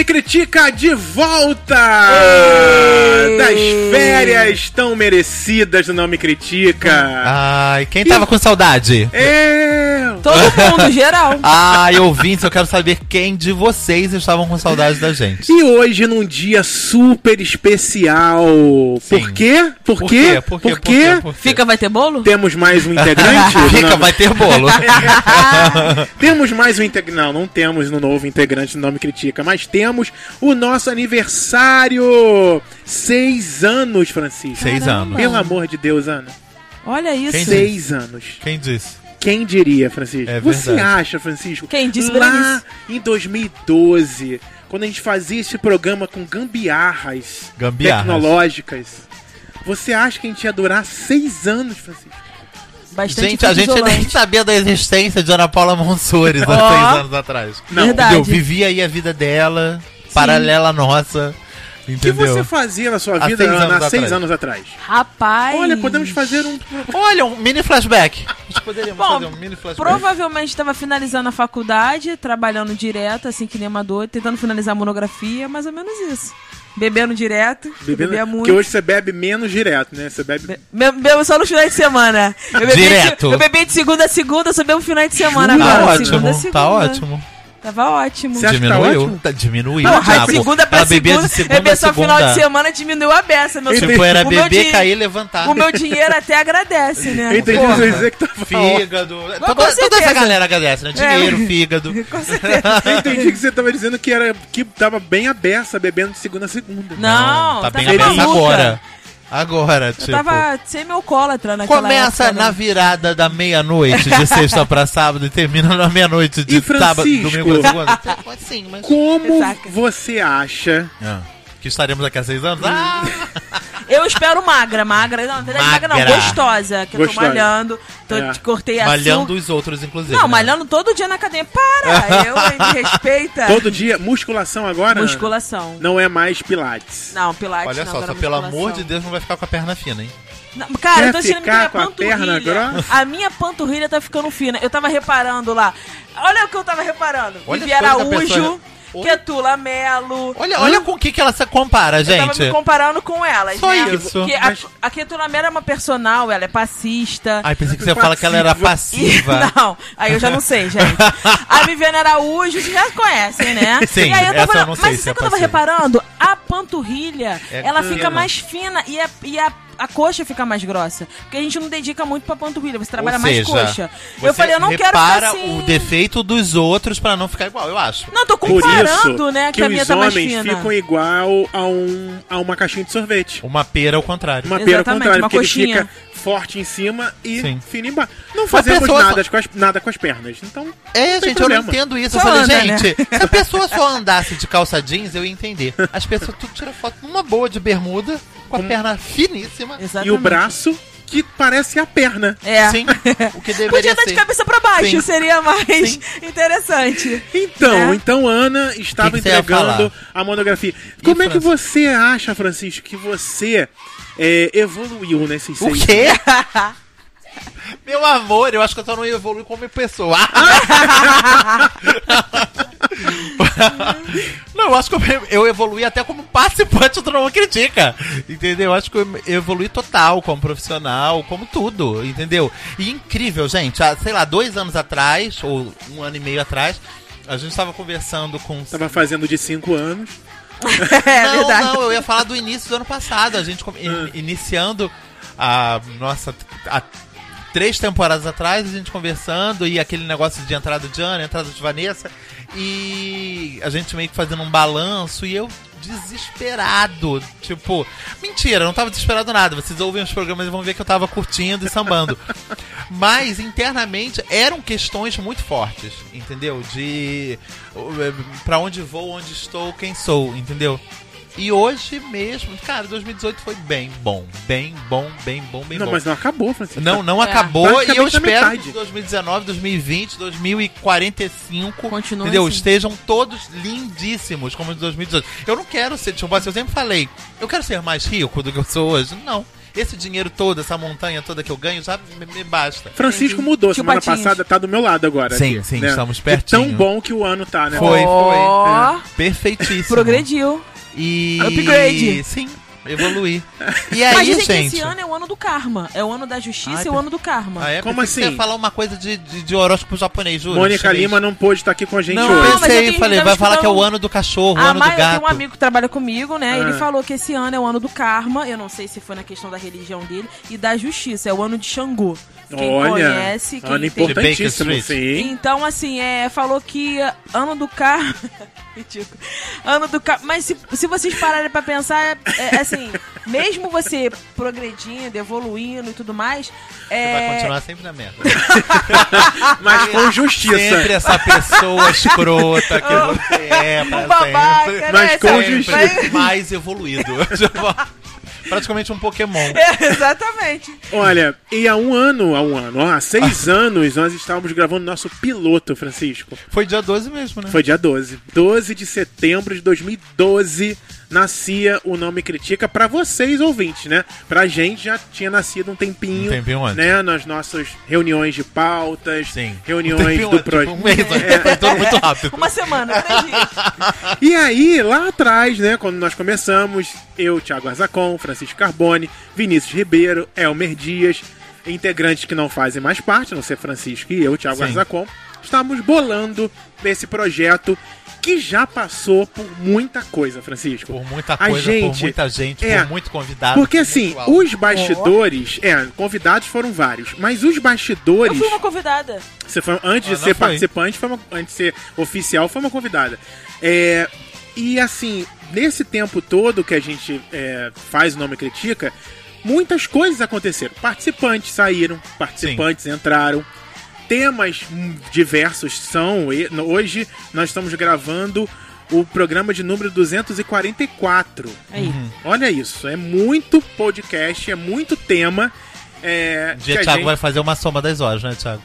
Me Critica de volta! Ei! Das férias tão merecidas do Não Me Critica. Ai, quem tava com saudade? É... Todo mundo, geral. Ai, ouvintes, eu quero saber quem de vocês estavam com saudade da gente. E hoje num dia super especial. Sim. Por quê? Por, quê? Por quê? Por quê? Por quê? Fica, vai ter bolo? Temos mais um integrante? Fica, Não, vai ter bolo. Temos mais um integrante. Não, não temos no novo integrante do Nome Critica, mas temos o nosso aniversário. Seis anos, Francisco. Seis anos. Pelo amor de Deus, Ana. Olha isso. Quem Seis anos. Quem disse? Quem diria, Francisco? É Você acha, Francisco? Quem disse Lá em 2012, quando a gente fazia esse programa com gambiarras Gambiarras. tecnológicas, você acha que a gente ia durar seis anos, Francisco? Bastante Gente, a gente nem isolante. sabia da existência de Ana Paula Monsores há Ó. seis anos atrás. Não. Verdade. Entendeu? Vivia aí a vida dela, paralela à nossa. O que Entendeu? você fazia na sua Há vida seis Ana, anos há seis atrás. anos atrás? Rapaz. Olha, podemos fazer um. Olha, um mini flashback. A gente poderíamos Bom, fazer um mini flashback. Provavelmente estava finalizando a faculdade, trabalhando direto, assim que nem uma doida, tentando finalizar a monografia, mais ou menos isso. Bebendo direto, Bebendo, bebia muito. porque hoje você bebe menos direto, né? Você bebe. Be- Bebo só no final de semana. Eu bebi Direto. De, eu bebi de segunda a segunda, só bebo final de semana Jura? Tá agora. ótimo, segunda a segunda. tá ótimo. Tava ótimo. Você acha que tá Diminuiu? ótimo? Tá- diminuiu. Não, já, de segunda pra Ela bebia segunda, de segunda beber a só segunda. final de semana diminuiu a beça, meu Tipo, filho. era beber, cair, levantar. O meu dinheiro até agradece, né? Eu entendi você dizer que tava. Fígado. com Toda, toda essa galera agradece, né? Dinheiro, É. fígado. Com certeza. Eu entendi que você tava dizendo que era que tava bem a beça bebendo de segunda a segunda. Não, tá tava bem aberto maluca. agora. Agora, Eu tipo. tava semi-alcoólatra naquela Começa época, na né? virada da meia-noite de sexta pra sábado e termina na meia-noite de sábado, domingo pra segunda. Mas. Como você acha Ah, que estaremos aqui há seis anos? Ah! Eu espero magra, magra. Não, na verdade, magra não, gostosa. Que eu tô Gostosa. malhando, tô, É. cortei a Malhando os outros, inclusive. Não, né? malhando todo dia na academia. Para! Eu, hein, me respeita. todo dia musculação agora? Musculação. Não é mais pilates. Não, pilates Olha não, só, só pelo amor de Deus não vai ficar com a perna fina, hein? Não, cara, Quer eu tô minha a perna panturrilha. grossa? A minha panturrilha tá ficando fina. Eu tava reparando lá. Olha o que eu tava reparando. Olha Vivi as coisas que a Araújo, pessoa- Ketula Melo. Olha, olha com o que, que ela se compara, Eu tava gente. me comparando com elas, Só né? isso. Porque a, Mas- a Ketula Melo é uma personal, ela é passista. Ai, pensei que você ia falar que ela era passiva. Não, aí eu já não sei, gente. A Viviane Araújo, vocês já conhecem, né? Sim, e aí eu tava, essa eu não sei Mas se sabe é o que eu tava passiva. reparando? A panturrilha, É ela fina. fica mais fina e, a, e a, a coxa fica mais grossa. Porque a gente não dedica muito pra panturrilha, você trabalha Ou mais seja, coxa. Você Eu falei, eu não quero ficar assim... o defeito dos outros pra não ficar igual, eu acho. Não, tô Por comparando, isso né? Que, que a minha os tá mais homens fina. ficam igual a, um, a uma caixinha de sorvete. Uma pera ao contrário. Uma pera ao Exatamente, contrário, uma porque coxinha. ele fica forte em cima e Sim. fino embaixo. Não fazemos nada, com as, nada com as pernas. Então, É, não tem gente, eu não problema. entendo isso. Só eu falei, anda, né? gente, se a pessoa só andasse de calça jeans, eu ia entender. As pessoas tudo tiram foto numa boa de bermuda, com a perna finíssima. Exatamente. E o braço que parece a perna. É. Sim, o que Podia deveria estar de ser. cabeça pra baixo, Sim. seria mais Sim. interessante. Então, É. então Ana estava entregando a monografia. Como é que você acha, Francisco, que você é, evoluiu nesses O seis quê? Meu amor, eu acho que eu só não evolui como pessoa. não, eu acho que eu, eu evolui até como participante do Não Critica. Entendeu? Eu acho que eu evolui total como profissional, como tudo, entendeu? E incrível, gente. Há, sei lá, dois anos atrás, ou um ano e meio atrás, a gente estava conversando com. Tava fazendo de cinco anos. É não, verdade. não, eu ia falar do início do ano passado. A gente in- iniciando a nossa. A, três temporadas atrás, a gente conversando e aquele negócio de entrada de Ana, entrada de Vanessa. E a gente meio que fazendo um balanço e eu desesperado. Tipo, mentira, não tava desesperado nada. Vocês ouvem os programas e vão ver que eu tava curtindo e sambando. Mas internamente eram questões muito fortes, entendeu? De uh, pra onde vou, onde estou, quem sou, entendeu? E hoje mesmo, cara, 2018 foi bem bom, bem bom, bem bom, bem não, bom. mas não acabou, Francisco. Não, não É. acabou e eu espero metade. que 2019, 2020, 2045 Continue entendeu? assim. estejam todos lindíssimos como os de 2018. Eu não quero ser, tipo assim, eu sempre falei, eu quero ser mais rico do que eu sou hoje. Não. esse dinheiro todo, essa montanha toda que eu ganho, já me, me basta. Francisco mudou. Tio Semana Patinhos. passada tá do meu lado agora. Sim, aqui, sim, né? estamos pertinho. tão bom que o ano tá, né? Foi, Ó, Perfeitíssimo. progrediu. E. Upgrade. Sim, evoluí. E Mas aí, dizem que gente. esse ano é o ano do karma. É o ano da justiça Ai, e o ano do karma. Ah, é? Como que você assim? ia falar uma coisa de, de, de horóscopo japonês, juro. Mônica. Lima não pôde estar aqui com a gente Não, Não, hoje. mas eu pensei, tenho- falei, eu vai falar que é o ano do cachorro, o A ano do Maia tem gato. um amigo que trabalha comigo, né? Ah. Ele falou que esse ano é o ano do karma. Eu não sei se foi na questão da religião dele. E da justiça. É o ano de Xangô. Quem Olha, conhece, quem ano tem... importantíssimo, sim. Então, assim, é, falou que ano do karma. Ridículo. Ano do karma. Mas se, se vocês pararem pra pensar, é, é, assim, mesmo você progredindo, evoluindo e tudo mais. Você É, vai continuar sempre na merda. Mas com justiça. Sempre essa pessoa escrota que você é, um babaca, sempre. né? Mas com Sabe? justiça. Mais evoluído. Praticamente um Pokémon. É, exatamente. Olha, e há um ano, há um ano, ó, há seis anos, nós estávamos gravando nosso piloto, Francisco. Foi dia 12 mesmo, né? Foi dia 12. 12 de setembro de 2012 nascia o Nome Critica pra vocês ouvintes, né? Pra gente já tinha nascido um tempinho, Um tempinho antes. né? Nas nossas reuniões de pautas, Sim. reuniões Tempinho do antes, projeto. tipo, Um mês foi tudo muito rápido. Uma semana, três dias. E aí, lá atrás, né, quando nós começamos, eu, Thiago Arzacon, Francisco Carbone, Vinícius Ribeiro, Elmer Dias, integrantes que não fazem mais parte, a não ser Francisco e eu, Thiago Sim. Arzacon, estávamos bolando esse projeto que já passou por muita coisa, Francisco. Por muita A coisa, por gente- muita gente, é, por muito convidado. Porque por assim, os bastidores, é, convidados foram vários, mas os Eu bastidores, fui uma convidada. você foi, antes Ah, de ser foi. participante, foi uma- antes de ser oficial, foi uma convidada. É, e assim, nesse tempo todo que a gente é, faz o Nome Critica, muitas coisas aconteceram. Participantes saíram, participantes entraram. Temas diversos são. e- Hoje nós estamos gravando o programa de número 244. Aí. Uhum. Olha isso, é muito podcast, é muito tema. É, Um dia Thiago gente- vai fazer uma soma das horas, né, Thiago?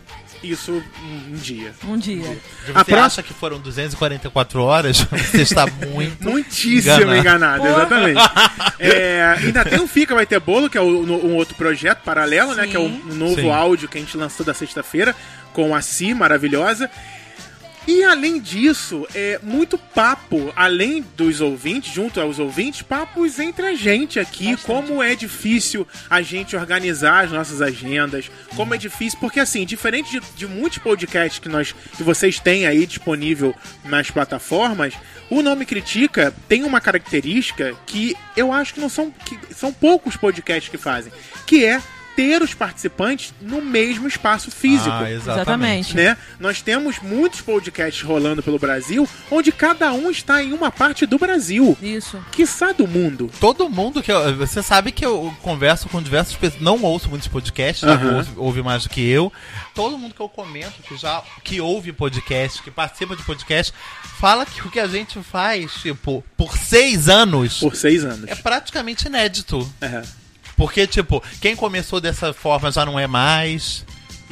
Isso um, um dia. Um dia. Você A pró- acha que foram 244 horas? Você está muito. Muitíssimo enganado. enganado, exatamente. É, ainda tem um Fica Vai Ter Bolo, que é o- no- um outro projeto paralelo, né? Sim. Que é o um novo Sim. áudio que a gente lançou da sexta-feira, com a Si, maravilhosa. E além disso, é muito papo, além dos ouvintes, junto aos ouvintes, papos entre a gente aqui, como é difícil a gente organizar as nossas agendas, como é difícil, porque assim, diferente de, de muitos podcasts que nós que vocês têm aí disponível nas plataformas, o Nome Critica tem uma característica que eu acho que não são que são poucos podcasts que fazem, que é ter os participantes no mesmo espaço físico Ah, Exatamente. né? Nós temos muitos podcasts rolando pelo Brasil, onde cada um está em uma parte do Brasil, Isso. quiçá do mundo. Todo mundo que eu, Você sabe que eu converso com diversas pessoas. Não ouço muitos podcasts, Aham. ouve, ouve mais do que eu. Todo mundo que eu comento, que já que ouve podcast, que participa de podcast, fala que o que a gente faz, tipo, por seis anos, Por seis anos. é praticamente inédito. É. Porque, tipo, quem começou dessa forma já não é mais.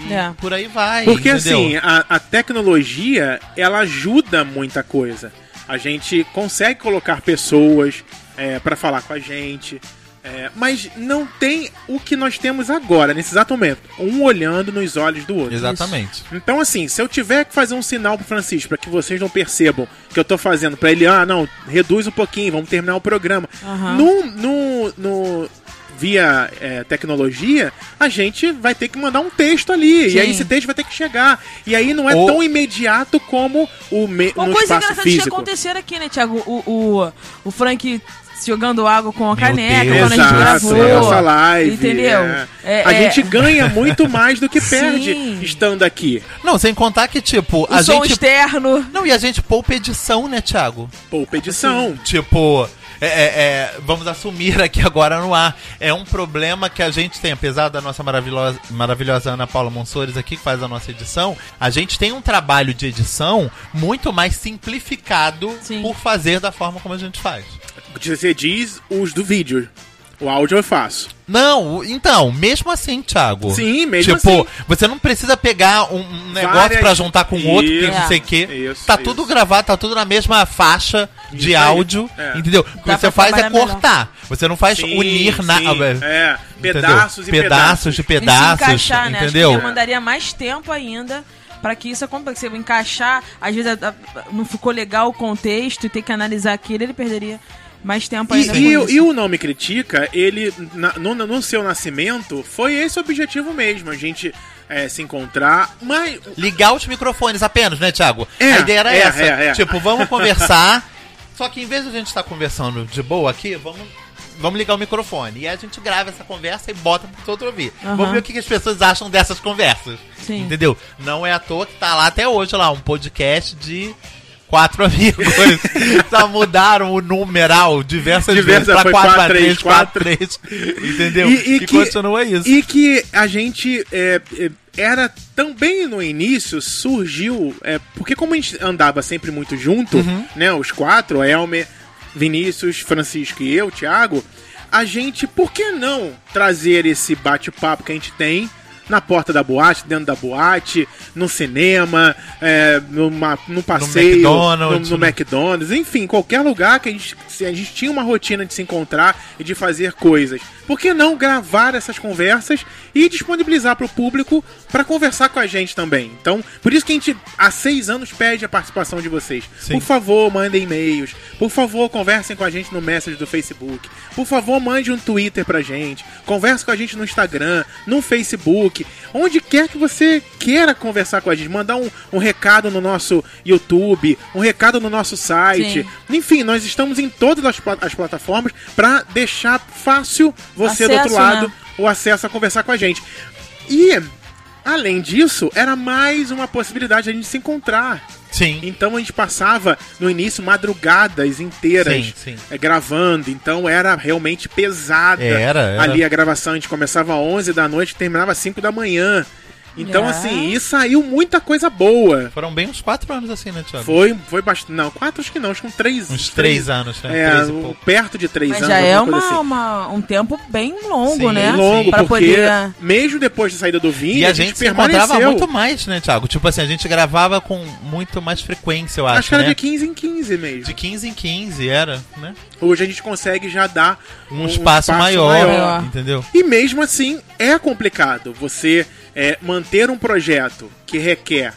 É. por aí vai. Porque entendeu? assim, a, a tecnologia, ela ajuda muita coisa. A gente consegue colocar pessoas é, para falar com a gente. é, mas não tem o que nós temos agora, nesse exato momento. Um olhando nos olhos do outro. Exatamente. Então, assim, se eu tiver que fazer um sinal pro Francisco para que vocês não percebam que eu tô fazendo pra ele, ah, não, reduz um pouquinho, vamos terminar o programa. Aham. No, no, no- via é, tecnologia, a gente vai ter que mandar um texto ali. Sim. E aí esse texto vai ter que chegar. E aí não é Ou- tão imediato como o me, Uma no coisa espaço engraçada que aconteceram aqui, né, Thiago? O, o, o Frank jogando água com a caneca Deus, quando a gente Exato, gravou. essa live. Entendeu? é. É, a é- gente ganha muito mais do que perde Sim. estando aqui. Não, sem contar que, tipo, O a som gente. externo. Não, e a gente poupa edição, né, Thiago? Poupa edição. Tipo, é, é, é, vamos assumir aqui agora no ar. É um problema que a gente tem, apesar da nossa maravilhosa, maravilhosa Ana Paula Monsores aqui, que faz a nossa edição, a gente tem um trabalho de edição muito mais simplificado Sim. por fazer da forma como a gente faz. Você diz os do vídeo. O áudio eu faço. Não, então, mesmo assim, Thiago. Sim, mesmo tipo, assim. você não precisa pegar um, negócio Várias- pra juntar com outro, que não sei o quê. isso, tá isso. tudo gravado, tá tudo na mesma faixa. de áudio, É. entendeu? O que Dá você faz é cortar. Você não faz Sim, unir na. sim, ah, é, entendeu? pedaços e pedaços de E se pedaços, encaixar, né? Acho entendeu? que demandaria mais tempo ainda pra que isso aconteça. Você encaixar, às vezes não ficou legal o contexto e ter que analisar aquilo, ele perderia mais tempo E, ainda. e isso. e o Não Me Critica, ele, na- no, no seu nascimento, foi esse o objetivo mesmo, a gente é, se encontrar, mas... Ligar os microfones apenas, né, Thiago? É, a ideia era é, essa. é, é. Tipo, vamos conversar. só que em vez de a gente estar conversando de boa aqui, vamos. Vamos ligar o microfone. E a gente grava essa conversa e bota pro outro ouvir. Aham. Vamos ver o que que as pessoas acham dessas conversas. Sim. Entendeu? Não é à toa que tá lá até hoje lá, um podcast de quatro amigos. Só mudaram o numeral diversas Diversa, vezes pra foi 4 quatro, x três, 4 3 Entendeu? E- e que- continua isso. E que a gente é, é, era também no início, surgiu. é, porque como a gente andava sempre muito junto, Uhum. né? Os quatro, Elmer, Vinícius, Francisco e eu, Thiago, a gente, por que não trazer esse bate-papo que a gente tem? Na porta da boate, dentro da boate, no cinema, é, numa, no passeio, McDonald's, no, no né? McDonald's, enfim, qualquer lugar que a gente, a gente tinha uma rotina de se encontrar e de fazer coisas. Por que não gravar essas conversas e disponibilizar para o público para conversar com a gente também? Então, por isso que a gente há seis anos pede a participação de vocês. Sim. Por favor, mandem e-mails. Por favor, conversem com a gente no Messenger do Facebook. Por favor, mande um Twitter pra gente. Converse com a gente no Instagram, no Facebook. Onde quer que você queira conversar com a gente. Mandar um, um recado no nosso YouTube, um recado no nosso site. Sim. Enfim, nós estamos em todas as, as plataformas para deixar fácil você do outro Acesso, lado né? o acesso a conversar com a gente. E, além disso, era mais uma possibilidade de a gente se encontrar. Sim. Então a gente passava no início madrugadas inteiras Sim, sim. eh, gravando, então era realmente pesada. Era, era. Ali a gravação, a gente começava às 11 da noite e terminava às 5 da manhã. Então, É. assim, e saiu muita coisa boa. Foram bem uns quatro anos assim, né, Thiago? Foi, foi bastante. Não, quatro acho que não, acho que uns três. Uns três anos, né? É, Três e um- pouco. perto de três Mas anos. já é uma, coisa assim. uma- um tempo bem longo, Sim, né? longo, pra porque poder. mesmo depois da saída do Vini, E a gente se encontrava muito mais, né, Thiago? Tipo assim, a gente gravava com muito mais frequência, eu acho, Acho que era né? de 15 em 15 mesmo. De 15 em 15, era, né? Hoje a gente consegue já dar Um, espaço, maior, maior. entendeu? E mesmo assim, é complicado você é, manter um projeto que requer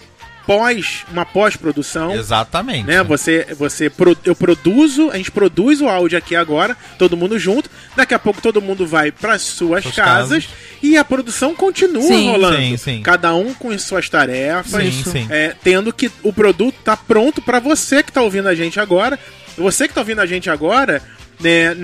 pós uma pós-produção. Exatamente. Né, você, você pro- eu produzo, a gente produz o áudio aqui agora, todo mundo junto. Daqui a pouco todo mundo vai para suas Suas casas, casas. e a produção continua Sim. rolando. Sim, sim. Cada um com as suas tarefas, Sim, sim. é, tendo que o produto tá pronto para você que tá ouvindo a gente agora. Você que tá ouvindo a gente agora, né,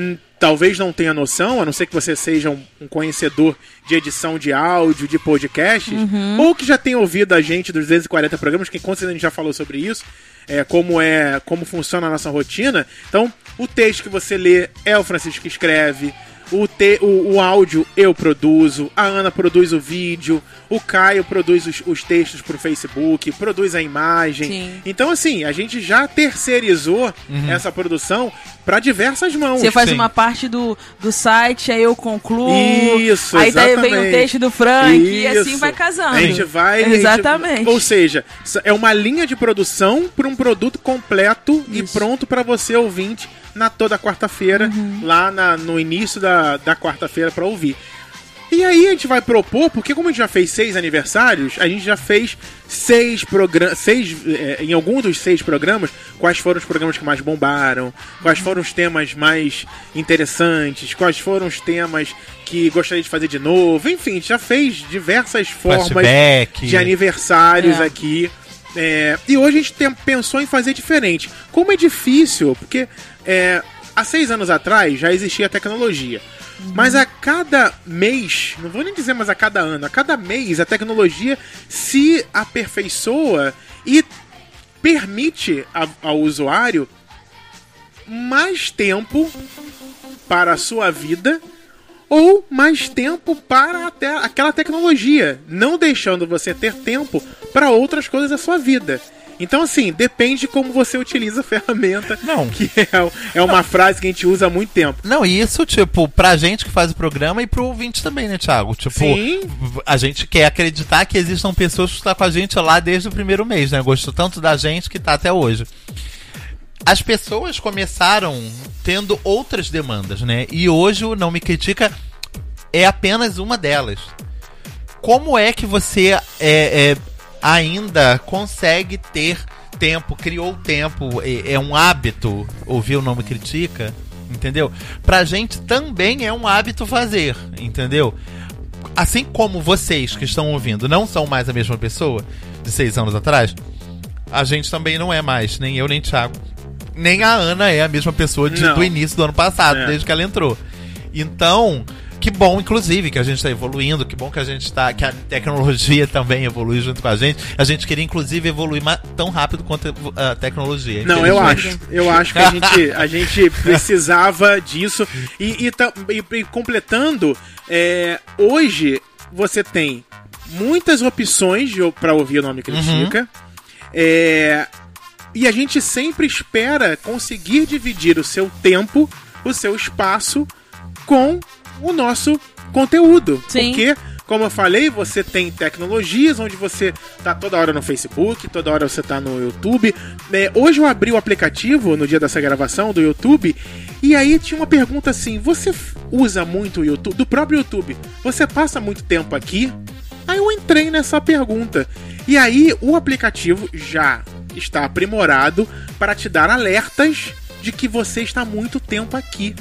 talvez não tenha noção, a não ser que você seja um, um conhecedor de edição de áudio, de podcast, ou que já tenha ouvido a gente dos 240 programas, que com certeza a gente já falou sobre isso, é, como é como funciona a nossa rotina. Então, o texto que você lê é o Francisco que escreve. O, te, o, o áudio eu produzo, a Ana produz o vídeo, o Caio produz os, os textos pro Facebook, produz a imagem. Sim. Então, assim, a gente já terceirizou essa produção para diversas mãos. Você faz sim. uma parte do, do site, aí eu concluo. Isso, Aí daí vem o exatamente. texto do Frank e assim Isso. vai casando. A gente vai. a gente- Exatamente. ou seja, é uma linha de produção para um produto completo e Isso. pronto para você ouvinte na toda quarta-feira, Uhum. lá na- no início da, da quarta-feira para ouvir. E aí a gente vai propor, porque como a gente já fez seis aniversários, a gente já fez seis programas, seis, eh, em algum dos seis programas, quais foram os programas que mais bombaram, quais foram os temas mais interessantes, quais foram os temas que gostaria de fazer de novo, enfim, a gente já fez diversas formas Flashback. de aniversários É. aqui. É, e hoje a gente tem- pensou em fazer diferente. Como é difícil, porque é, há seis anos atrás já existia tecnologia. Mas a cada mês, não vou nem dizer mais a cada ano, a cada mês a tecnologia se aperfeiçoa e permite a- ao usuário mais tempo para a sua vida ou mais tempo para até aquela tecnologia, não deixando você ter tempo para outras coisas da sua vida. Então, assim, depende de como você utiliza a ferramenta. Não. Que é, é uma frase que a gente usa há muito tempo. Não, e isso, tipo, pra gente que faz o programa e pro ouvinte também, né, Thiago? Tipo, Sim. a gente quer acreditar que existam pessoas que estão com a gente lá desde o primeiro mês, né? Gostou tanto da gente que tá até hoje. as pessoas começaram tendo outras demandas, né? E hoje o Não Me Critica é apenas uma delas. Como é que você é, é, ainda consegue ter tempo, criou tempo, é, é um hábito ouvir o Não Me Critica, entendeu? Pra gente também é um hábito fazer, entendeu? Assim como vocês que estão ouvindo não são mais a mesma pessoa de seis anos atrás, a gente também não é mais, nem eu nem Thiago. Nem a Ana é a mesma pessoa de, do início do ano passado, É. desde que ela entrou. Então, que bom, inclusive, que a gente está evoluindo, que bom que a gente está. que a tecnologia também evolui junto com a gente. A gente queria, inclusive, evoluir tão rápido quanto a tecnologia. Não, eu acho. Eu acho que a gente, a gente precisava disso. E, e e- e completando, é, hoje você tem muitas opções pra ouvir o nome Critica. É, e a gente sempre espera conseguir dividir o seu tempo, o seu espaço com o nosso conteúdo. Sim. Porque, como eu falei, você tem tecnologias onde você tá toda hora no Facebook, toda hora você tá no YouTube. É, hoje eu abri o aplicativo no dia dessa gravação do YouTube e aí tinha uma pergunta assim: você usa muito o YouTube, do próprio YouTube? Você passa muito tempo aqui? Aí eu entrei nessa pergunta. E aí o aplicativo já está aprimorado para te dar alertas de que você está muito tempo aqui.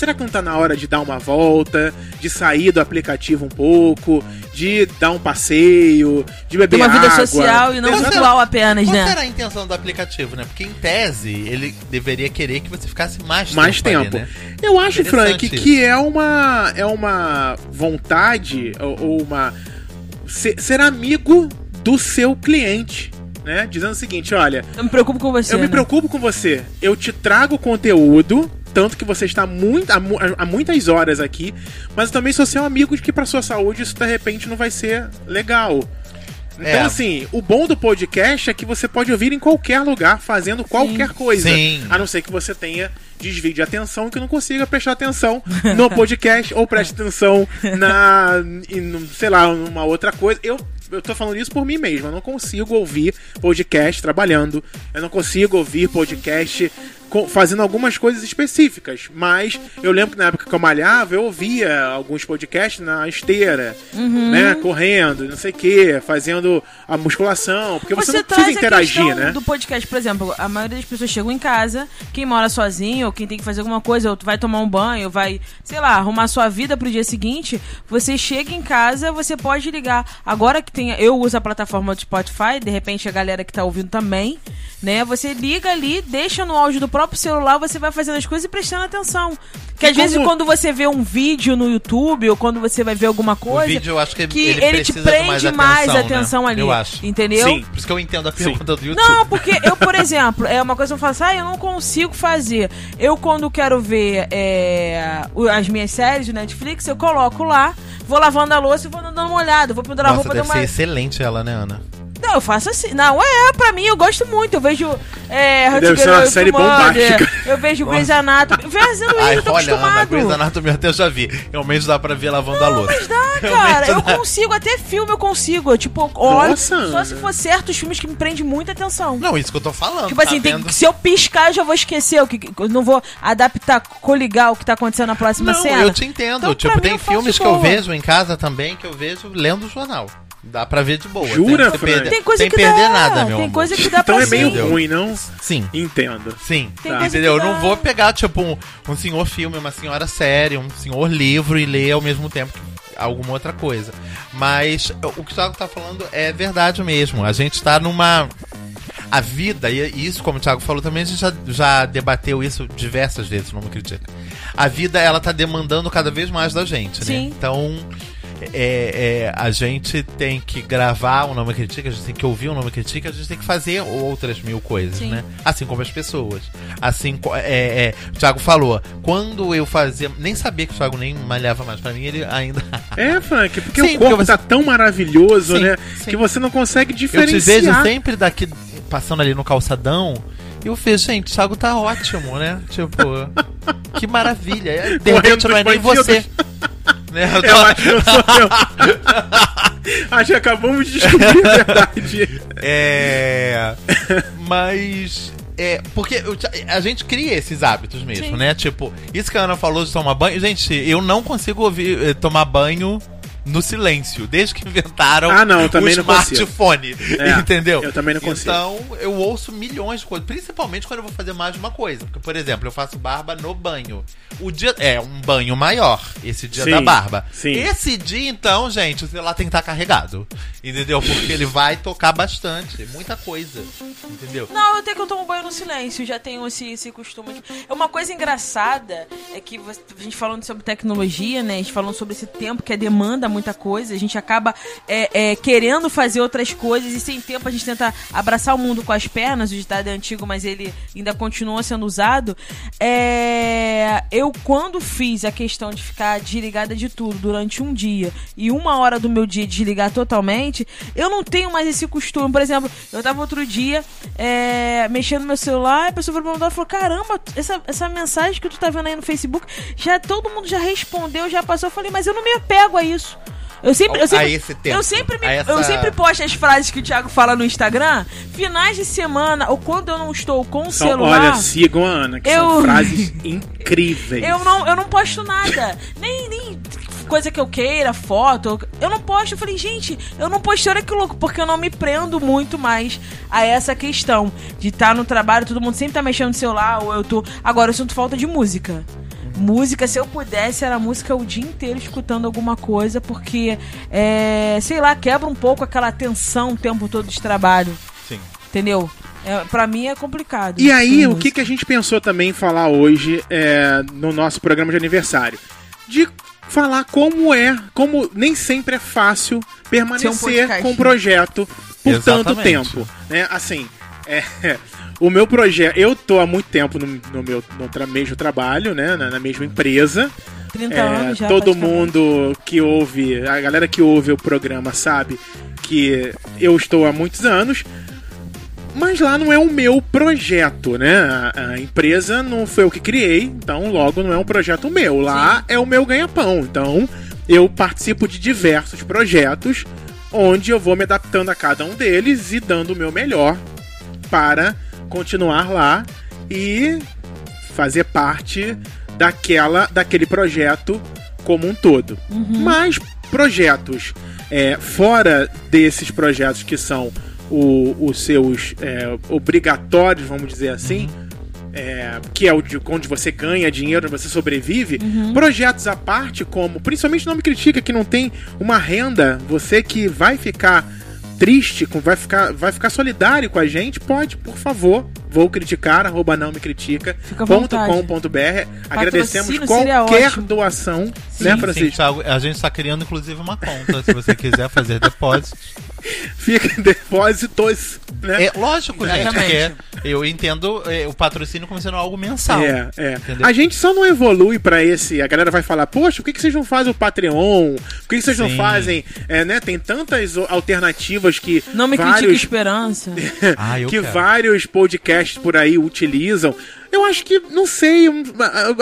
Será que não está na hora de dar uma volta, de sair do aplicativo um pouco, de dar um passeio, de beber Ter uma vida água? social e não Exato. virtual apenas, Qual né? será a intenção do aplicativo, né? Porque em tese ele deveria querer que você ficasse mais, mais tempo. tempo. ali, né? Eu acho, Frank, isso. que é uma é uma vontade ou, ou uma ser, ser amigo do seu cliente, né? Dizendo o seguinte, olha, Eu me preocupo com você. eu me né? preocupo com você. Eu te trago conteúdo, tanto que você está muito, há, há muitas horas aqui, mas eu também sou seu amigo de que para sua saúde isso de repente não vai ser legal. Então, É. assim, o bom do podcast é que você pode ouvir em qualquer lugar, fazendo qualquer coisa. Sim. A não ser que você tenha desvio de atenção e que não consiga prestar atenção no podcast ou preste atenção na, em, sei lá, numa outra coisa. Eu, eu tô falando isso por mim mesmo. Eu não consigo ouvir podcast trabalhando. Eu não consigo ouvir podcast fazendo algumas coisas específicas. Mas eu lembro que na época que eu malhava, eu ouvia alguns podcasts na esteira, Uhum. né? Correndo, não sei o que, fazendo a musculação. Porque você, Você, não precisa interagir, né? do podcast, por exemplo, a maioria das pessoas chegam em casa, quem mora sozinho, ou quem tem que fazer alguma coisa, ou vai tomar um banho, vai, sei lá, arrumar sua vida pro dia seguinte, você chega em casa, você pode ligar. Agora que tem, eu uso a plataforma do Spotify, de repente a galera que tá ouvindo também, né? Você liga ali, deixa no áudio do próprio celular, você vai fazendo as coisas e prestando atenção. Que às vezes como- quando você vê um vídeo no YouTube, ou quando você vai ver alguma coisa, vídeo, eu acho que que ele ele, te precisa de mais prende mais atenção, atenção, né? ali. Eu acho. Entendeu? Sim. Por isso que eu entendo a pergunta do YouTube. Não, porque eu, por exemplo, é uma coisa que eu falo assim, ah, eu não consigo fazer. Eu, quando quero ver é, o- as minhas séries de Netflix, eu coloco lá, vou lavando a louça e vou dando uma olhada. Vou pendurar a roupa, deve dar uma... ser excelente ela, né, Ana? Não, eu faço assim. Não, é, pra mim, eu gosto muito. Eu vejo é, Deve ser uma Away with série bombástica. Eu vejo Grey's Anatomy. Fazendo isso, Ai, eu tô olha, Ana, acostumado. Grey's Anatomy até eu já vi. Realmente dá pra ver lavando a louça. Mas dá, cara. Eu consigo, até filme eu consigo. Eu, tipo. Nossa, só Ana. se for certos filmes que me prendem muita atenção. Não, isso que eu tô falando. Tipo tá assim, tem- se eu piscar, eu já vou esquecer o que. Eu não vou adaptar, coligar o que tá acontecendo na próxima Não, cena. eu te entendo. Então, tipo, tem eu filmes que boa. eu vejo em casa também que eu vejo lendo o jornal. Dá pra ver de boa. Jura, sem, Fran? perder, Tem coisa sem que perder dá. nada, meu Tem amor. coisa que dá Então pra é meio sim. ruim, não? Sim. Entendo. Sim, Tem tá. entendeu? Eu não vou pegar, tipo, um, um senhor filme, uma senhora série, um senhor livro e ler ao mesmo tempo que alguma outra coisa. Mas o que o Thiago tá falando é verdade mesmo. A gente tá numa. A vida, e isso, como o Thiago falou também, a gente já, já debateu isso diversas vezes, não me critica. A vida, ela tá demandando cada vez mais da gente, né? Sim. Então, é, é, a gente tem que gravar o Nome Critica, a gente tem que ouvir o Nome Critica, a gente tem que fazer outras mil coisas, Sim. né? Assim como as pessoas. Assim, é, é, o Thiago falou, quando eu fazia. Nem sabia que o Thiago nem malhava mais pra mim, ele ainda. É, Frank, porque Sim, o corpo porque você- tá tão maravilhoso, Sim, né? sim. Que você não consegue Eu te diferenciar. vejo sempre daqui, passando ali no calçadão. E eu vejo, gente, o Thiago tá ótimo, né? Tipo, que maravilha. De repente não é nem dos você. Né? Eu tô- Eu acho que eu sou eu. acho que acabamos de descobrir a verdade. É. Mas. É, porque a gente cria esses hábitos mesmo, Sim. né? Tipo, isso que a Ana falou de tomar banho. Gente, eu não consigo ouvir eh, tomar banho no silêncio, desde que inventaram Ah, não, o smartphone. É, entendeu? eu também não consigo. Então, eu ouço milhões de coisas, principalmente quando eu vou fazer mais de uma coisa. Porque, por exemplo, eu faço barba no banho. O dia é um banho maior, esse dia Sim, da barba. sim. Esse dia, então, gente, o celular tem que estar carregado. Entendeu? Porque ele vai tocar bastante, muita coisa. Entendeu? Não, eu tenho que eu tomo banho no silêncio, já tenho esse, esse costume. É uma coisa engraçada, é que a gente falando sobre tecnologia, né? A gente falando sobre esse tempo que demanda muita coisa, a gente acaba é, é, querendo fazer outras coisas e sem tempo a gente tenta abraçar o mundo com as pernas, o ditado é antigo, mas ele ainda continua sendo usado. É, eu, quando fiz a questão de ficar desligada de tudo durante um dia e uma hora do meu dia desligar totalmente, eu não tenho mais esse costume. Por exemplo, eu tava outro dia é, mexendo no meu celular, a pessoa falou falou: Caramba, essa, essa mensagem que tu tá vendo aí no Facebook, já todo mundo já respondeu, já passou. Eu falei, mas eu não me apego a isso. Eu sempre, eu A sempre, esse tempo, eu sempre, me- a essa- eu sempre posto as frases que o Thiago fala no Instagram, finais de semana, ou quando eu não estou com o São, celular. olha, sigam a Ana, que são Eu- frases incríveis. Eu não, eu não posto nada. nem, nem coisa que eu queira, foto. Eu não posto. Eu falei, gente, eu não postei, olha que louco, porque eu não me prendo muito mais a essa questão de estar no trabalho, todo mundo sempre tá mexendo no celular, ou eu tô. Agora eu sinto falta de música. Música, se eu pudesse, era música o dia inteiro escutando alguma coisa, porque, é, sei lá, quebra um pouco aquela tensão o tempo todo de trabalho, Sim. entendeu? É, pra mim é complicado. E aí, o que, que a gente pensou também em falar hoje é, no nosso programa de aniversário? De falar como é, como nem sempre é fácil permanecer podcast. com o projeto por tanto Exatamente. tempo. Né? Assim, é, o meu projeto. Eu tô há muito tempo no, no meu no mesmo trabalho, né? Na, na mesma empresa. 30 É, anos já. todo mundo que ouve, a galera que ouve o programa sabe que eu estou há muitos anos, mas lá não é o meu projeto, né? A, a empresa não foi eu que criei, então logo não é um projeto meu. Lá é o meu ganha-pão. Então eu participo de diversos projetos onde eu vou me adaptando a cada um deles e dando o meu melhor para continuar lá e fazer parte daquela daquele projeto como um todo. Mas projetos é, fora desses projetos que são o- os seus é, obrigatórios, vamos dizer assim, é, que é o de onde você ganha dinheiro, onde você sobrevive, projetos à parte, como principalmente não me critica que não tem uma renda, você que vai ficar triste, com- vai ficar, vai ficar solidário com a gente, pode, por favor, vou criticar, arroba não me critica, ponto vontade. com ponto br. Agradecemos qualquer. Sim, doação, né, sim, Francisco? Thiago, a gente está criando inclusive uma conta, se você quiser fazer depósito. Fica em depósitos, né? É lógico, gente, porque eu entendo é, o patrocínio como sendo algo mensal. É, é. Entendeu? A gente só não evolui pra esse. A galera vai falar, poxa, por que, que vocês não fazem o Patreon? Por que, que vocês não Sim. fazem. É, né? Tem tantas alternativas que Não me critica vários, esperança. Ah, eu que quero. vários podcasts por aí utilizam. Eu acho que, não sei,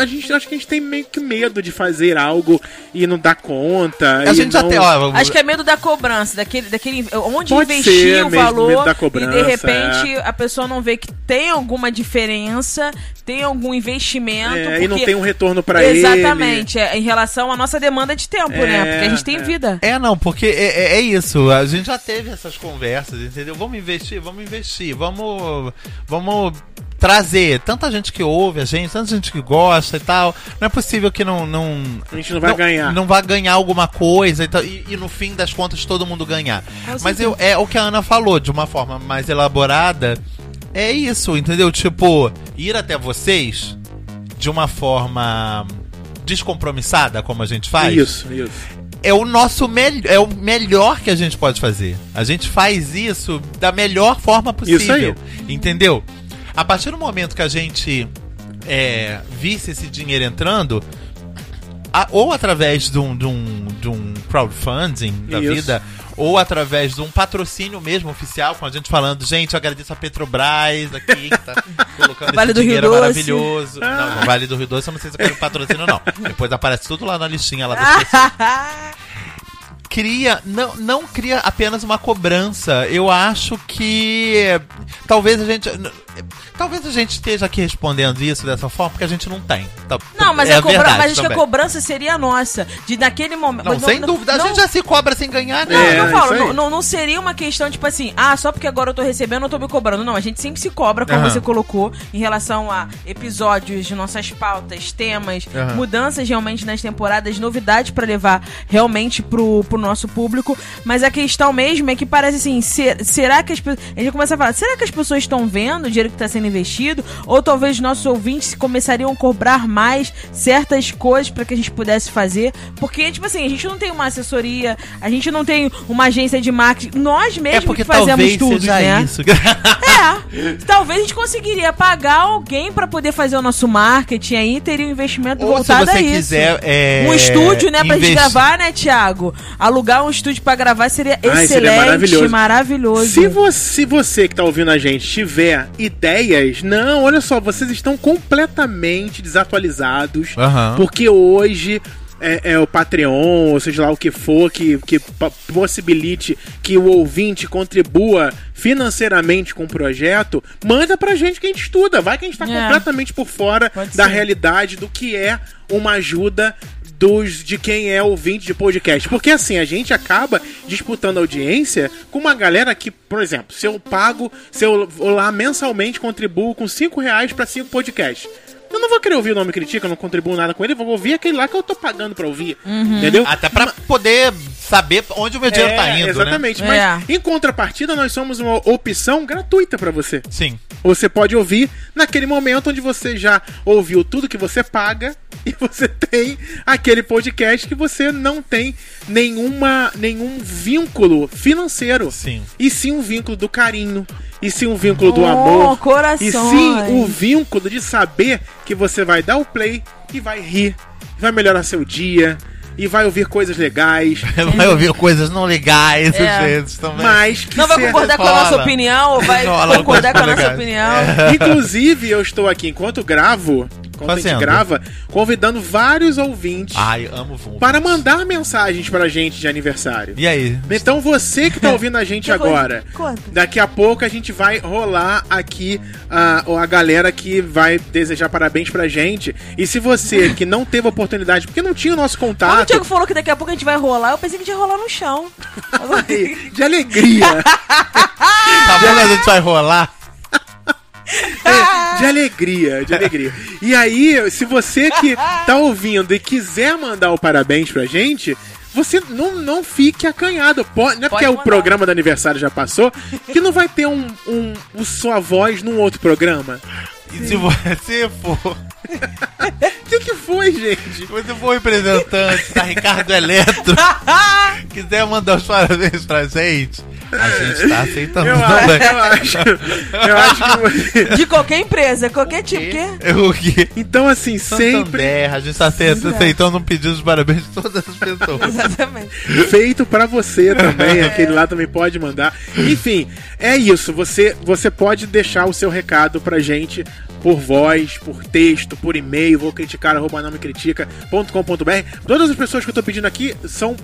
a, gente acho que a gente tem meio que medo de fazer algo e não dar conta. A gente já não- tem, ó, Acho que é medo da cobrança, daquele, daquele onde Pode investir ser, o mesmo, valor medo da e cobrança, de repente a pessoa não vê que tem alguma diferença, tem algum investimento. é, e não porque- tem um retorno pra ele. Exatamente, é, em relação à nossa demanda de tempo, É, né? Porque a gente tem é. vida. É, não, porque é, é- é isso. A gente já teve essas conversas, entendeu? Vamos investir, vamos investir, vamos, vamos trazer tanta gente que ouve a gente, tanta gente que gosta e tal. Não é possível que não. não A gente não vai ganhar. Não vai ganhar alguma coisa e, tal, e, e no fim das contas todo mundo ganhar. Mas eu, é o que a Ana falou, de uma forma mais elaborada. É isso, entendeu? Tipo, ir até vocês de uma forma descompromissada, como a gente faz Isso, isso. é o nosso melhor, é o melhor que a gente pode fazer. A gente faz isso da melhor forma possível. Isso aí. Entendeu? A partir do momento que a gente é, visse esse dinheiro entrando, a- ou através de um, de um, de um crowdfunding da Isso. vida, ou através de um patrocínio mesmo oficial, com a gente falando, gente, eu agradeço a Petrobras aqui, que tá colocando Vale esse do Rio dinheiro Doce. maravilhoso. Não, no Vale do Rio Doce eu não sei se eu quero patrocínio, não. Depois aparece tudo lá na listinha lá das pessoas cria não, não cria apenas uma cobrança. Eu acho que talvez a gente Talvez a gente esteja aqui respondendo isso dessa forma, porque a gente não tem. Tá- Não, mas, é a, cobra... verdade mas acho que a cobrança seria nossa. De naquele momento. Não, sem dúvida. A gente já se cobra sem ganhar, né? Não, É, eu falo, não, não, não seria uma questão, tipo assim, ah, só porque agora eu tô recebendo, eu tô me cobrando. Não, a gente sempre se cobra, como Aham. você colocou, em relação a episódios de nossas pautas, temas, Aham. mudanças realmente nas temporadas, novidades pra levar realmente pro, pro nosso público. Mas a questão mesmo é que parece assim, ser- será que as pessoas. A gente começa a falar, será que as pessoas estão vendo o dinheiro que tá sendo investido? Ou talvez nossos ouvintes começariam a cobrar mais certas coisas pra que a gente pudesse fazer? Porque, tipo assim, a gente não tem uma assessoria, a gente não tem uma agência de marketing, nós É mesmos porque que fazemos talvez tudo, seja né? isso. É. Talvez a gente conseguiria pagar alguém pra poder fazer o nosso marketing aí, teria um investimento Ou se voltado você a isso. quiser. é, Um estúdio, né, pra gente investi- gravar, né, Thiago? Alugar um estúdio pra gravar seria Ai, excelente, seria maravilhoso. maravilhoso. Se você, se você que tá ouvindo a gente tiver ideias, não, olha só, vocês estão completamente desatualizados. Aham. Porque hoje é, é o Patreon, ou seja lá o que for, que, que possibilite que o ouvinte contribua financeiramente com o projeto, manda pra gente que a gente estuda. Vai que a gente tá É. completamente por fora Pode da ser. realidade do que é uma ajuda dos de quem é ouvinte de podcast. Porque assim, a gente acaba disputando audiência com uma galera que, por exemplo, se eu pago, se eu vou lá mensalmente contribuo com 5 reais pra 5 podcasts. Eu não vou querer ouvir o nome Critica, eu não contribuo nada com ele, eu vou ouvir aquele lá que eu tô pagando pra ouvir. Entendeu? Até pra poder saber onde o meu dinheiro tá indo, né? Exatamente. É. Mas em contrapartida, nós somos uma opção gratuita pra você. Sim. Você pode ouvir naquele momento onde você já ouviu tudo que você paga e você tem aquele podcast que você não tem nenhuma, nenhum vínculo financeiro. Sim. E sim um vínculo do carinho. E sim um vínculo do Oh, amor. corações. E sim o vínculo de saber que você vai dar o play e vai rir, vai melhorar seu dia e vai ouvir coisas legais. Vai ouvir coisas não legais É. às vezes também. Mas que Não vai concordar com a nossa opinião ou vai concordar com a nossa opinião? Inclusive, eu estou aqui enquanto gravo, enquanto a gente grava, convidando vários ouvintes Ai, para mandar mensagens pra gente de aniversário. E aí? Então você que tá ouvindo a gente agora, daqui a pouco a gente vai rolar aqui a, a galera que vai desejar parabéns pra gente. E se você que não teve oportunidade, porque não tinha o nosso Quando o contato, Thiago falou que daqui a pouco a gente vai rolar, eu pensei que a gente ia rolar no chão. de alegria, Tá bom a gente vai rolar? de alegria, de alegria. E aí, se você que tá ouvindo e quiser mandar o parabéns pra gente, você não, não fique acanhado. Pode, não é porque Pode o programa do aniversário já passou, que não vai ter um, um, um sua voz num outro programa. E se você for, O que, que foi, gente? se você for representante da Ricardo Eletro, quiser mandar os parabéns pra gente, a gente tá aceitando Eu acho, também. eu acho. Eu acho que. De qualquer empresa, qualquer tipo. Quê? O que? Então, assim, sempre Santander, a gente tá aceitando, aceitando um pedido de parabéns de todas as pessoas. Exatamente. feito pra você também. Aquele lá também pode mandar. Enfim, é isso. Você, você pode deixar o seu recado pra gente por voz, por texto, por e-mail, vou criticar, arroba não me critica.com.br. Todas as pessoas que eu tô pedindo aqui são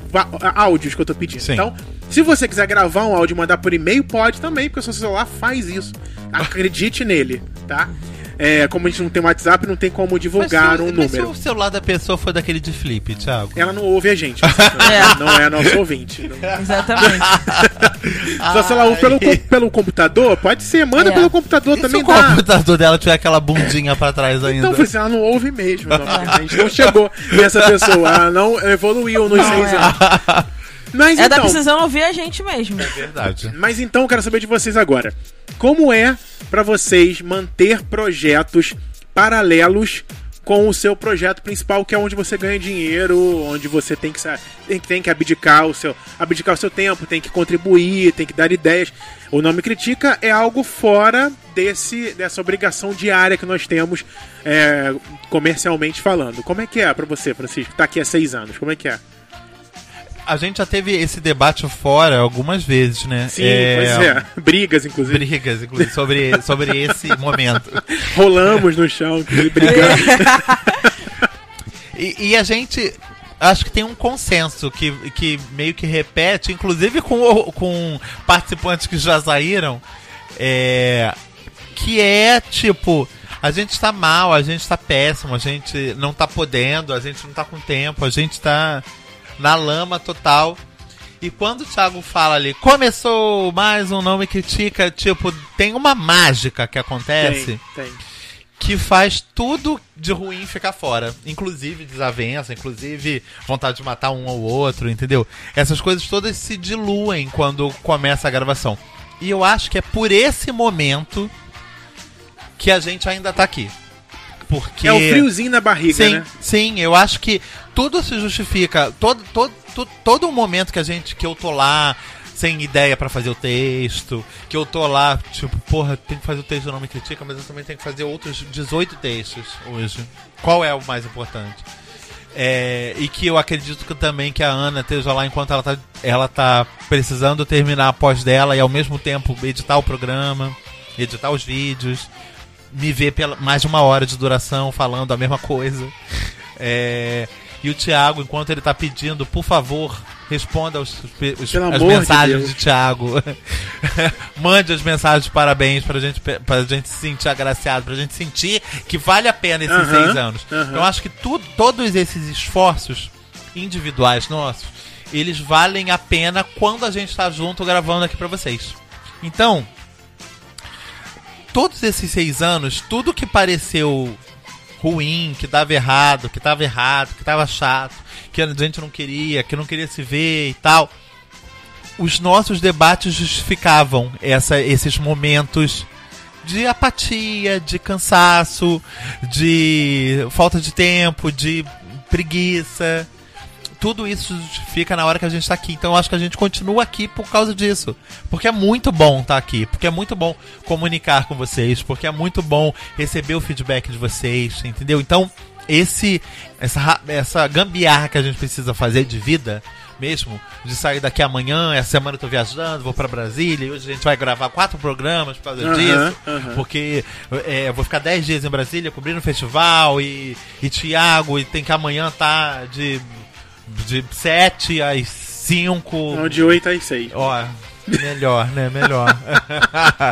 áudios que eu tô pedindo. Sim. Então, se você quiser gravar um áudio e mandar por e-mail, pode também, porque o seu celular faz isso. Acredite nele, tá? É, como a gente não tem WhatsApp, não tem como divulgar Mas se um mas número. se o celular da pessoa for daquele de flip, Thiago? Ela não ouve a gente. É. Não é nosso ouvinte. Não- Exatamente. Só se ela ouve pelo, pelo computador, pode ser. Manda É. pelo computador E se também o dá. computador dela tiver aquela bundinha pra trás ainda? Então, assim, ela não ouve mesmo. Não. A gente não chegou nessa pessoa. Ela não evoluiu nos Não, seis é. anos. Mas É, então, precisando ouvir a gente mesmo. Verdade. mas então eu quero saber de vocês agora. Como é pra vocês manter projetos paralelos com o seu projeto principal, que é onde você ganha dinheiro, onde você tem que, tem, que- tem que abdicar o seu abdicar o seu tempo, tem que contribuir, tem que dar ideias. O nome critica é algo fora desse dessa obrigação diária que nós temos é, comercialmente falando. Como é que é pra você, Francisco? que Tá aqui há seis anos. Como é que é? A gente já teve esse debate fora algumas vezes, né? Sim, pois é. Brigas, inclusive. Brigas, inclusive, sobre, sobre esse momento. Rolamos no chão, brigando. E, e a gente acho que tem um consenso que, que meio que repete, inclusive com, com participantes que já saíram. É, que é tipo, a gente tá mal, a gente tá péssimo, a gente não tá podendo, a gente não tá com tempo, a gente tá na lama total. E quando o Thiago fala ali, começou mais um Não Me Critica, tipo, tem uma mágica que acontece Tem, tem. que faz tudo de ruim ficar fora. Inclusive desavença, inclusive vontade de matar um ou outro, entendeu? Essas coisas todas se diluem quando começa a gravação. E eu acho que é por esse momento que a gente ainda tá aqui. Porque É o friozinho na barriga, Sim, né? sim, eu acho que tudo se justifica. Todo, todo, todo, todo momento que a gente, que eu tô lá sem ideia pra fazer o texto, que eu tô lá, tipo, porra, tem que fazer o texto, não me critica, mas eu também tenho que fazer outros 18 textos hoje. Qual é o mais importante? É, e que eu acredito que também que a Ana esteja lá enquanto ela tá, ela tá precisando terminar a pós dela e ao mesmo tempo editar o programa, editar os vídeos, me ver pela mais de uma hora de duração falando a mesma coisa. É, e o Thiago, enquanto ele tá pedindo, por favor, responda os, os- as de mensagens Deus. de, Thiago. Mande as mensagens de parabéns pra gente, pra gente se sentir agraciado, pra gente sentir que vale a pena esses Aham, seis anos. Então, eu acho que tudo, todos esses esforços individuais nossos, eles valem a pena quando a gente tá junto gravando aqui pra vocês. Então, todos esses seis anos, tudo que pareceu ruim, que dava errado, que tava errado, que tava chato, que a gente não queria, que não queria se ver e tal, os nossos debates justificavam essa, esses momentos de apatia, de cansaço, de falta de tempo, de preguiça. Tudo isso justifica na hora que a gente tá aqui. Então eu acho que a gente continua aqui por causa disso. Porque é muito bom estar aqui. Porque é muito bom comunicar com vocês. Porque é muito bom receber o feedback de vocês. Entendeu? Então, esse essa, essa gambiarra que a gente precisa fazer de vida mesmo, de sair daqui amanhã, essa semana eu tô viajando, vou pra Brasília, e hoje a gente vai gravar quatro programas por causa Aham, disso, aham. porque é, eu vou ficar dez dias em Brasília cobrindo o festival, e, e Thiago, e tem que amanhã tá de, de 7 às 5. Não, de 8 às 6. Ó, melhor, né? Melhor.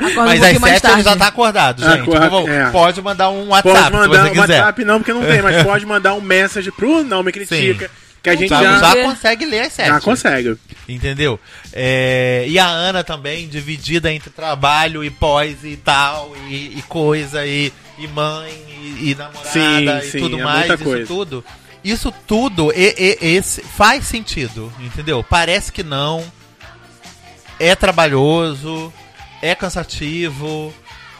um Mas pouquinho às 7 ele já tá acordado, gente. Acorda- favor, é. Pode mandar um Pode WhatsApp se mandar você um quiser. WhatsApp, não, porque não tem, mas pode mandar um message pro Não Me Critica, que a gente já, já, já já- consegue ler as 7. já consegue. Entendeu? É, e a Ana também, dividida entre trabalho e pós e tal, e, e coisa, e, e mãe, e, e namorada, Sim, e sim, tudo é mais, muita isso coisa. tudo. Isso tudo e, e- esse, faz sentido, entendeu? Parece que não. É trabalhoso, é cansativo.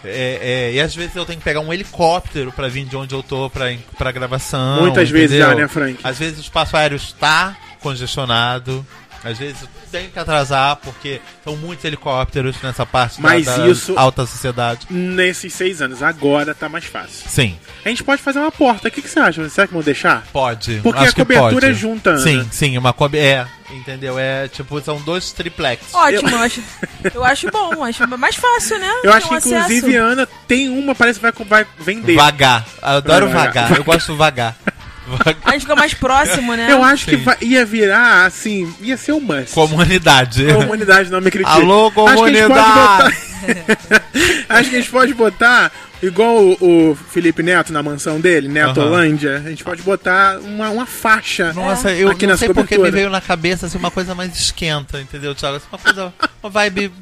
é- é, e às vezes eu tenho que pegar um helicóptero pra vir de onde eu tô pra, pra gravação. Muitas vezes entendeu? já, né, Frank? Às vezes o espaço aéreo está congestionado. Às vezes tem que atrasar porque são muitos helicópteros nessa parte da- Mas da, isso- alta sociedade. Nesses seis anos, agora tá mais fácil. Sim, A gente pode fazer uma porta, o que, que você acha? Será que vão deixar? pode. Porque Acho a que cobertura é junta, Sim, né? sim, uma cobe é, entendeu? É tipo são dois triplex. Ótimo, eu acho, eu acho bom, acho mais fácil, né? Eu acho que, um inclusive, acesso. Ana tem uma, parece que vai, vai vender. Vagar. Eu adoro Vagar. vagar. Eu gosto de vagar. A gente fica mais próximo, né? Eu acho que Sim. vai- ia virar, assim, ia ser um must. Comunidade. Comunidade não me critica. Alô, Acho que a gente pode comunidade! botar- Acho que a gente pode botar, igual o, o Felipe Neto na mansão dele, Netolândia, a gente pode botar uma, uma faixa Nossa, eu aqui não sei porque me veio na cabeça assim, uma coisa mais esquenta, entendeu, Thiago? Assim, Uma coisa, uma vibe,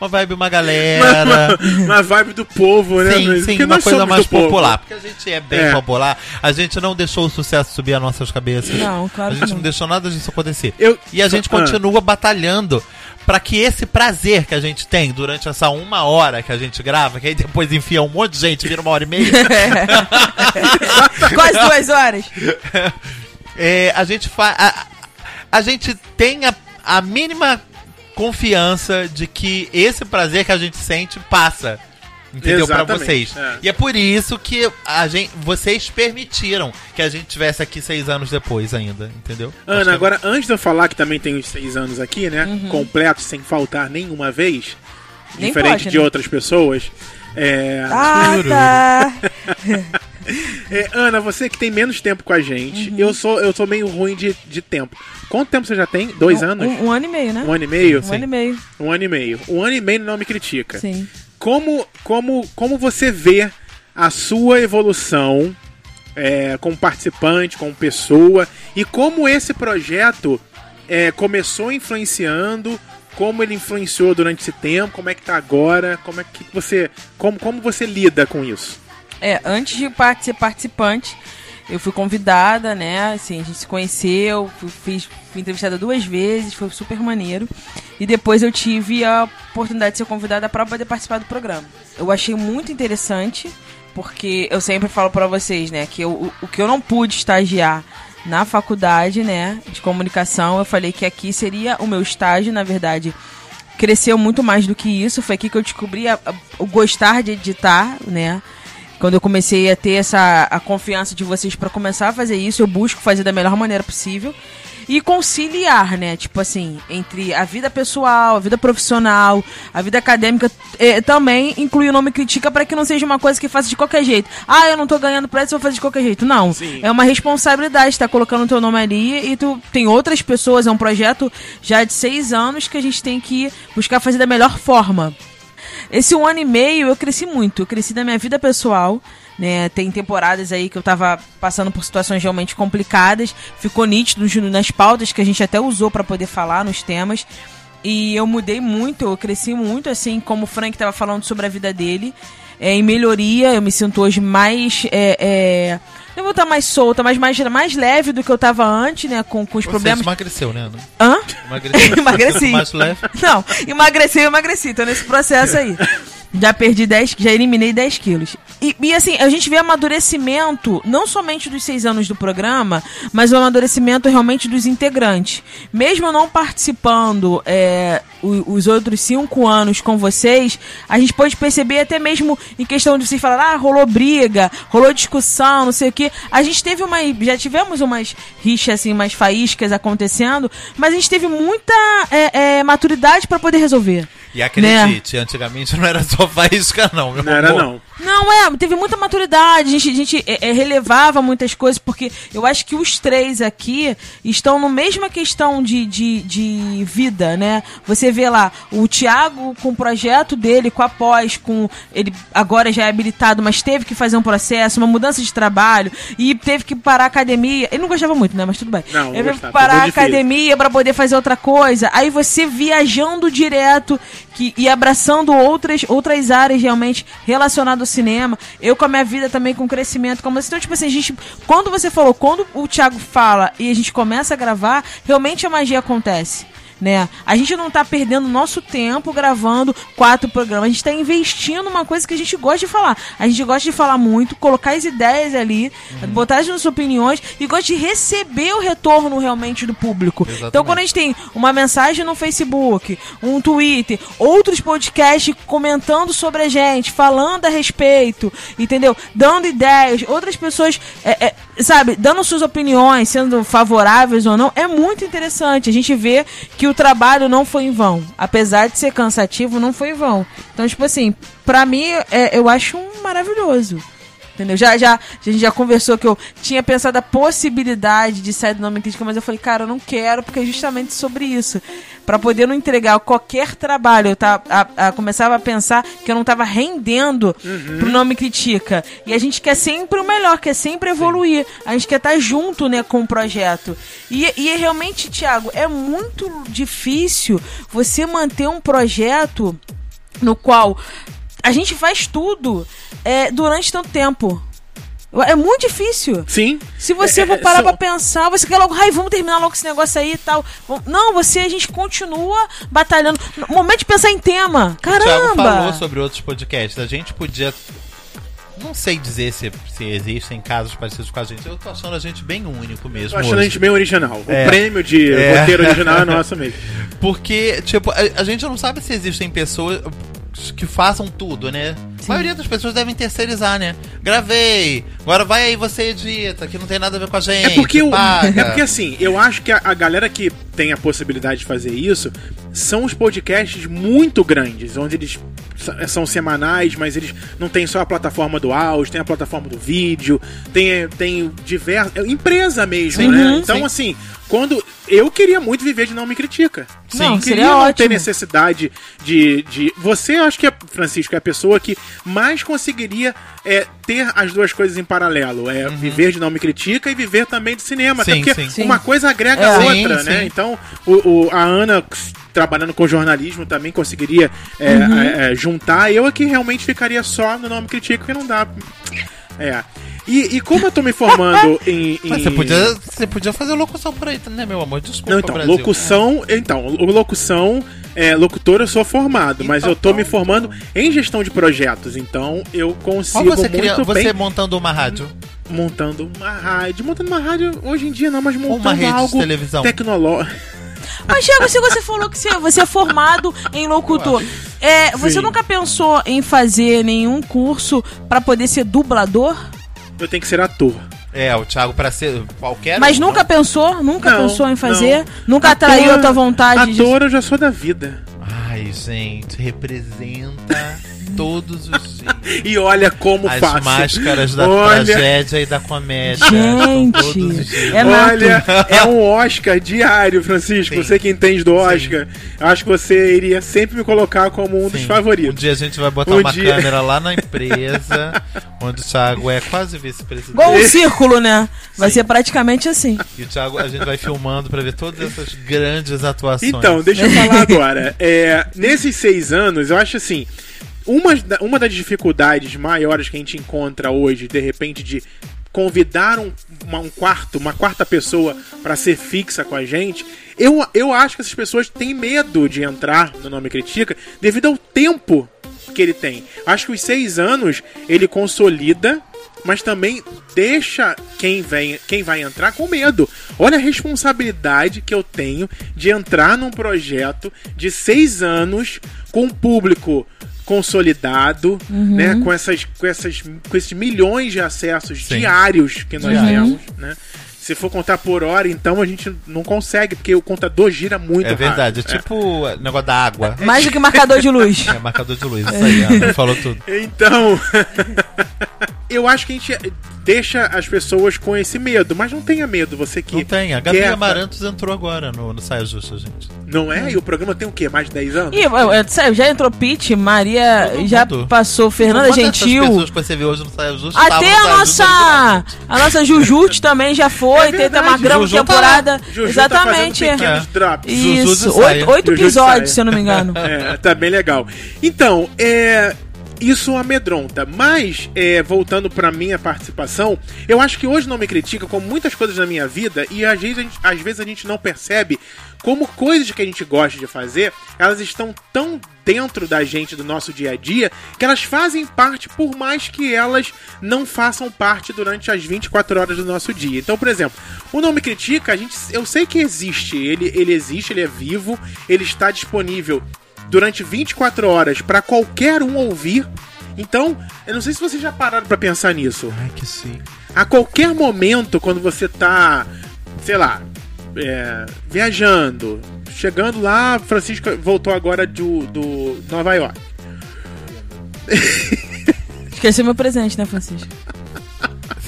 uma vibe, uma galera. Uma vibe do povo, né? Sim, sim, porque uma nós coisa mais do povo. popular. Porque a gente é bem É. popular, a gente não deixou o sucesso subir as nossas cabeças. Não, claro A gente não. não deixou nada disso acontecer. Eu- E a gente Ah. continua batalhando pra que esse prazer que a gente tem durante essa uma hora que a gente grava, que aí depois enfia um monte de gente, vira uma hora e meia. Quase duas horas. É, a gente fa a, a gente tem a, a confiança de que esse prazer que a gente sente passa. Entendeu? Pra Exatamente, vocês. é. E é por isso que a gente, vocês permitiram que a gente tivesse aqui seis anos depois ainda, entendeu? Ana, que é- agora, antes de eu falar que também tem os seis anos aqui, né? Uhum. Completos, sem faltar nenhuma vez, Nem diferente pode, de né? outras pessoas. É, Ah, tá. é, Ana, você que tem menos tempo com a gente, Uhum. eu sou eu sou meio ruim de, de tempo. Quanto tempo você já tem? Dois Um- anos? Um, um ano e meio, né? Um ano e meio? Um ano e meio, Um ano e meio. Um ano e meio não me critica. sim. como, como, como você vê a sua evolução é, como participante, como pessoa, e como esse projeto é, começou influenciando, como ele influenciou durante esse tempo, como é que tá agora, como é que você. Como, como você lida com isso? É, antes de ser participante, eu fui convidada, né? Assim, a gente se conheceu, fui, fiz, fui entrevistada duas vezes, foi super maneiro. E depois eu tive a oportunidade de ser convidada para poder participar do programa. Eu achei muito interessante, porque eu sempre falo para vocês, né, que eu, o, o que eu não pude estagiar na faculdade, né, de comunicação, eu falei que aqui seria o meu estágio, na verdade, cresceu muito mais do que isso, foi aqui que eu descobri a, a, o gostar de editar, né, quando eu comecei a ter essa a confiança de vocês para começar a fazer isso, eu busco fazer da melhor maneira possível e conciliar, né? Tipo assim, entre a vida pessoal, a vida profissional, a vida acadêmica, eh, também inclui o nome critica para que não seja uma coisa que faça de qualquer jeito. Ah, eu não tô ganhando pra isso, eu vou fazer de qualquer jeito. Não. Sim. É uma responsabilidade estar tá colocando o teu nome ali e tu tem outras pessoas, é um projeto já de seis anos que a gente tem que buscar fazer da melhor forma. Esse um ano e meio eu cresci muito. Eu cresci da minha vida pessoal. Né, tem temporadas aí que eu tava passando por situações realmente complicadas. Ficou nítido nas pautas que a gente até usou para poder falar nos temas. E eu mudei muito, eu cresci muito, assim, como o Frank tava falando sobre a vida dele. É, em melhoria, eu me sinto hoje mais. É, é, não vou estar mais solta, mas mais, mais leve do que eu tava antes, né? Com, com os Você problemas. emagreceu, né? Ana? Hã? Emagreceu. Emagreci. mais leve. Não, emagreci, eu emagreci, tô nesse processo aí. Já perdi 10, já eliminei 10 quilos. E, e, assim, a gente vê amadurecimento, não somente dos seis anos do programa, mas o amadurecimento realmente dos integrantes. Mesmo não participando é, o- os outros cinco anos com vocês, a gente pode perceber até mesmo em questão de vocês falar, ah, rolou briga, rolou discussão, não sei o quê. A gente teve uma. Já tivemos umas rixas, assim, umas faíscas acontecendo, mas a gente teve muita é, é, maturidade pra poder resolver. E acredite, antigamente não era só faísca, não, meu Não era, amor. não. Não, é, teve muita maturidade, a gente, a gente é, é, relevava muitas coisas, porque eu acho que os três aqui estão na mesma questão de, de, de vida, né? Você vê lá o Thiago com o projeto dele, com a pós, com. Ele agora já é habilitado, mas teve que fazer um processo, uma mudança de trabalho, e teve que parar a academia. Ele não gostava muito, né? Mas tudo bem. Não, ele teve que parar a academia pra poder fazer outra coisa. Aí você viajando direto que, e abraçando outras, outras áreas realmente relacionadas cinema. Eu com a minha vida também com crescimento. Como, então, tipo assim, a gente. Quando você falou, quando o Thiago fala e a gente começa a gravar, realmente a magia acontece. Né? A gente não tá perdendo nosso tempo gravando quatro programas. A gente tá investindo numa coisa que a gente gosta de falar. A gente gosta de falar muito, colocar as ideias ali, botar as nossas opiniões e gosta de receber o retorno realmente do público. Então, Exatamente. quando a gente tem uma mensagem no Facebook, um Twitter, outros podcasts comentando sobre a gente, falando a respeito, entendeu? Dando ideias, outras pessoas, é, é, sabe, dando suas opiniões, sendo favoráveis ou não, é muito interessante. A gente vê que o trabalho não foi em vão. Apesar de ser cansativo, não foi em vão. Então, tipo assim, pra mim, é, eu acho um maravilhoso. Entendeu? Já, já, a gente já conversou que eu tinha pensado a possibilidade de sair do nome crítica, mas eu falei, cara, eu não quero, porque é justamente sobre isso. Pra poder não entregar qualquer trabalho, eu tá, a, a- começava a pensar que eu não tava rendendo pro nome critica. E a gente quer sempre o melhor, quer sempre evoluir. A gente quer estar junto, né, com o projeto. E, e é realmente, Thiago, é muito difícil você manter um projeto no qual a gente faz tudo é, durante tanto tempo. É muito difícil. Sim. Se você É, for é, parar são- pra pensar, você quer logo, ai, vamos terminar logo esse negócio aí e tal. Não, você, a gente continua batalhando. No momento de pensar em tema. O Thiago Caramba! falou sobre outros podcasts. A gente podia. Não sei dizer se, se existem casos parecidos com a gente. Eu tô achando a gente bem único mesmo. Tô achando a hoje. gente bem original. É. O prêmio de É. roteiro original é nosso mesmo. Porque, tipo, a, a gente não sabe se existem pessoas que façam tudo, né? A maioria das pessoas devem terceirizar, né? Gravei, agora vai aí você edita, que não tem nada a ver com a gente. É porque, paga. é porque assim, eu acho que a, a galera que tem a possibilidade de fazer isso são os podcasts muito grandes, onde eles são semanais, mas eles não tem só a plataforma do áudio, tem a plataforma do vídeo, tem, tem diversas. é Empresa mesmo, Sim, né? uhum, Então, sim. assim, quando. Eu queria muito viver de Não Me Critica. Não, Sim, seria queria não ter ótimo. necessidade de, de. Você, acho que é, Francisco, é a pessoa que mais conseguiria é, ter as duas coisas em paralelo. É viver de Não Me Critica e viver também de cinema. Até Sim, porque sim. Sim. uma coisa agrega É. a Sim, outra, né? sim. Então, o, o- a Ana trabalhando com jornalismo também conseguiria é, Uhum. é, é, juntar. Eu aqui realmente ficaria só no Não Me Critica, porque não dá. É. E, e como eu tô me formando em. em- Mas você podia, você podia fazer locução por aí, né, meu amor? Desculpa, Não, então, Brasil. locução. Então, o- locução, é, locutor eu sou formado, mas Então, eu tô me então. formando em gestão de projetos, então eu consigo você muito queria, você bem montando uma rádio? montando uma rádio. Montando uma rádio hoje em dia não, mas montando Uma rede de algo televisão. tecnológico. Mas, Thiago, se você falou que você, você é formado em locutor, é, você Sim. nunca pensou em fazer nenhum curso pra poder ser dublador? Eu tenho que ser ator. É, o Thiago pra ser qualquer Mas um, nunca não? pensou? Nunca Não, pensou em fazer? não. Nunca atraiu a tua vontade de... Ator eu já sou da vida. Ai, gente, representa todos os dias. E olha como As faço. máscaras da Olha- tragédia e da comédia. Gente, São todos os dias. é nato. Olha, é um Oscar diário, Francisco. Sim. Você que entende do Oscar, acho que você iria sempre me colocar como um dos Sim. favoritos. Um dia a gente vai botar Um uma dia. câmera lá na empresa, onde o Thiago é quase vice-presidente. Igual um círculo, né? Vai ser praticamente assim. E o Thiago, a gente vai filmando pra ver todas essas grandes atuações. Então, deixa eu falar agora. É, nesses seis anos, eu acho assim. Uma, uma das dificuldades maiores que a gente encontra hoje, de repente, de convidar um, uma, um quarto, uma quarta pessoa para ser fixa com a gente, eu, eu acho que essas pessoas têm medo de entrar no Nome Critica devido ao tempo que ele tem. Acho que os seis anos ele consolida, mas também deixa quem, vem, quem vai entrar com medo. Olha a responsabilidade que eu tenho de entrar num projeto de seis anos com um público consolidado, né, com essas, com essas, com esses milhões de acessos Sim. diários que nós Diário. temos, né? Se for contar por hora, então a gente não consegue, porque o contador gira muito É verdade, é rápido. tipo o negócio da água. Mais do que marcador de luz. É marcador de luz, isso aí, Ana, falou tudo. Então, eu acho que a gente deixa as pessoas com esse medo, mas não tenha medo, você que Não tem, a Gabi quer- Amarantos entrou agora no, no Saia Justa, gente. Não é? E o programa tem o quê? Mais de 10 anos? Eu- sério, já entrou Pete, Maria já mundo. passou, Fernanda Gentil. pessoas que você vê hoje no Saia Justa Até a nossa, a nossa Jujute também já foi, É teve uma verdade, grande tá temporada. Juju Exatamente. tá É. drops. Isso, oito, oito episódios, se eu não me engano. É, tá bem legal. Então, é. Isso amedronta. Mas, é, voltando pra minha participação, eu acho que hoje não me critica, como muitas coisas na minha vida, e às vezes, gente, às vezes a gente não percebe como coisas que a gente gosta de fazer, elas estão tão dentro da gente, do nosso dia a dia, que elas fazem parte, por mais que elas não façam parte durante as 24 horas do nosso dia. Então, por exemplo, o Não Me Critica, a gente, eu sei que existe, ele, ele existe, ele é vivo, ele está disponível durante 24 horas para qualquer um ouvir. Então, eu não sei se vocês já pararam para pensar nisso. Ai, que sim. A qualquer momento, quando você tá, sei lá, é, viajando, chegando lá, Francisco voltou agora do, do Nova York. Esqueceu meu presente, né, Francisco?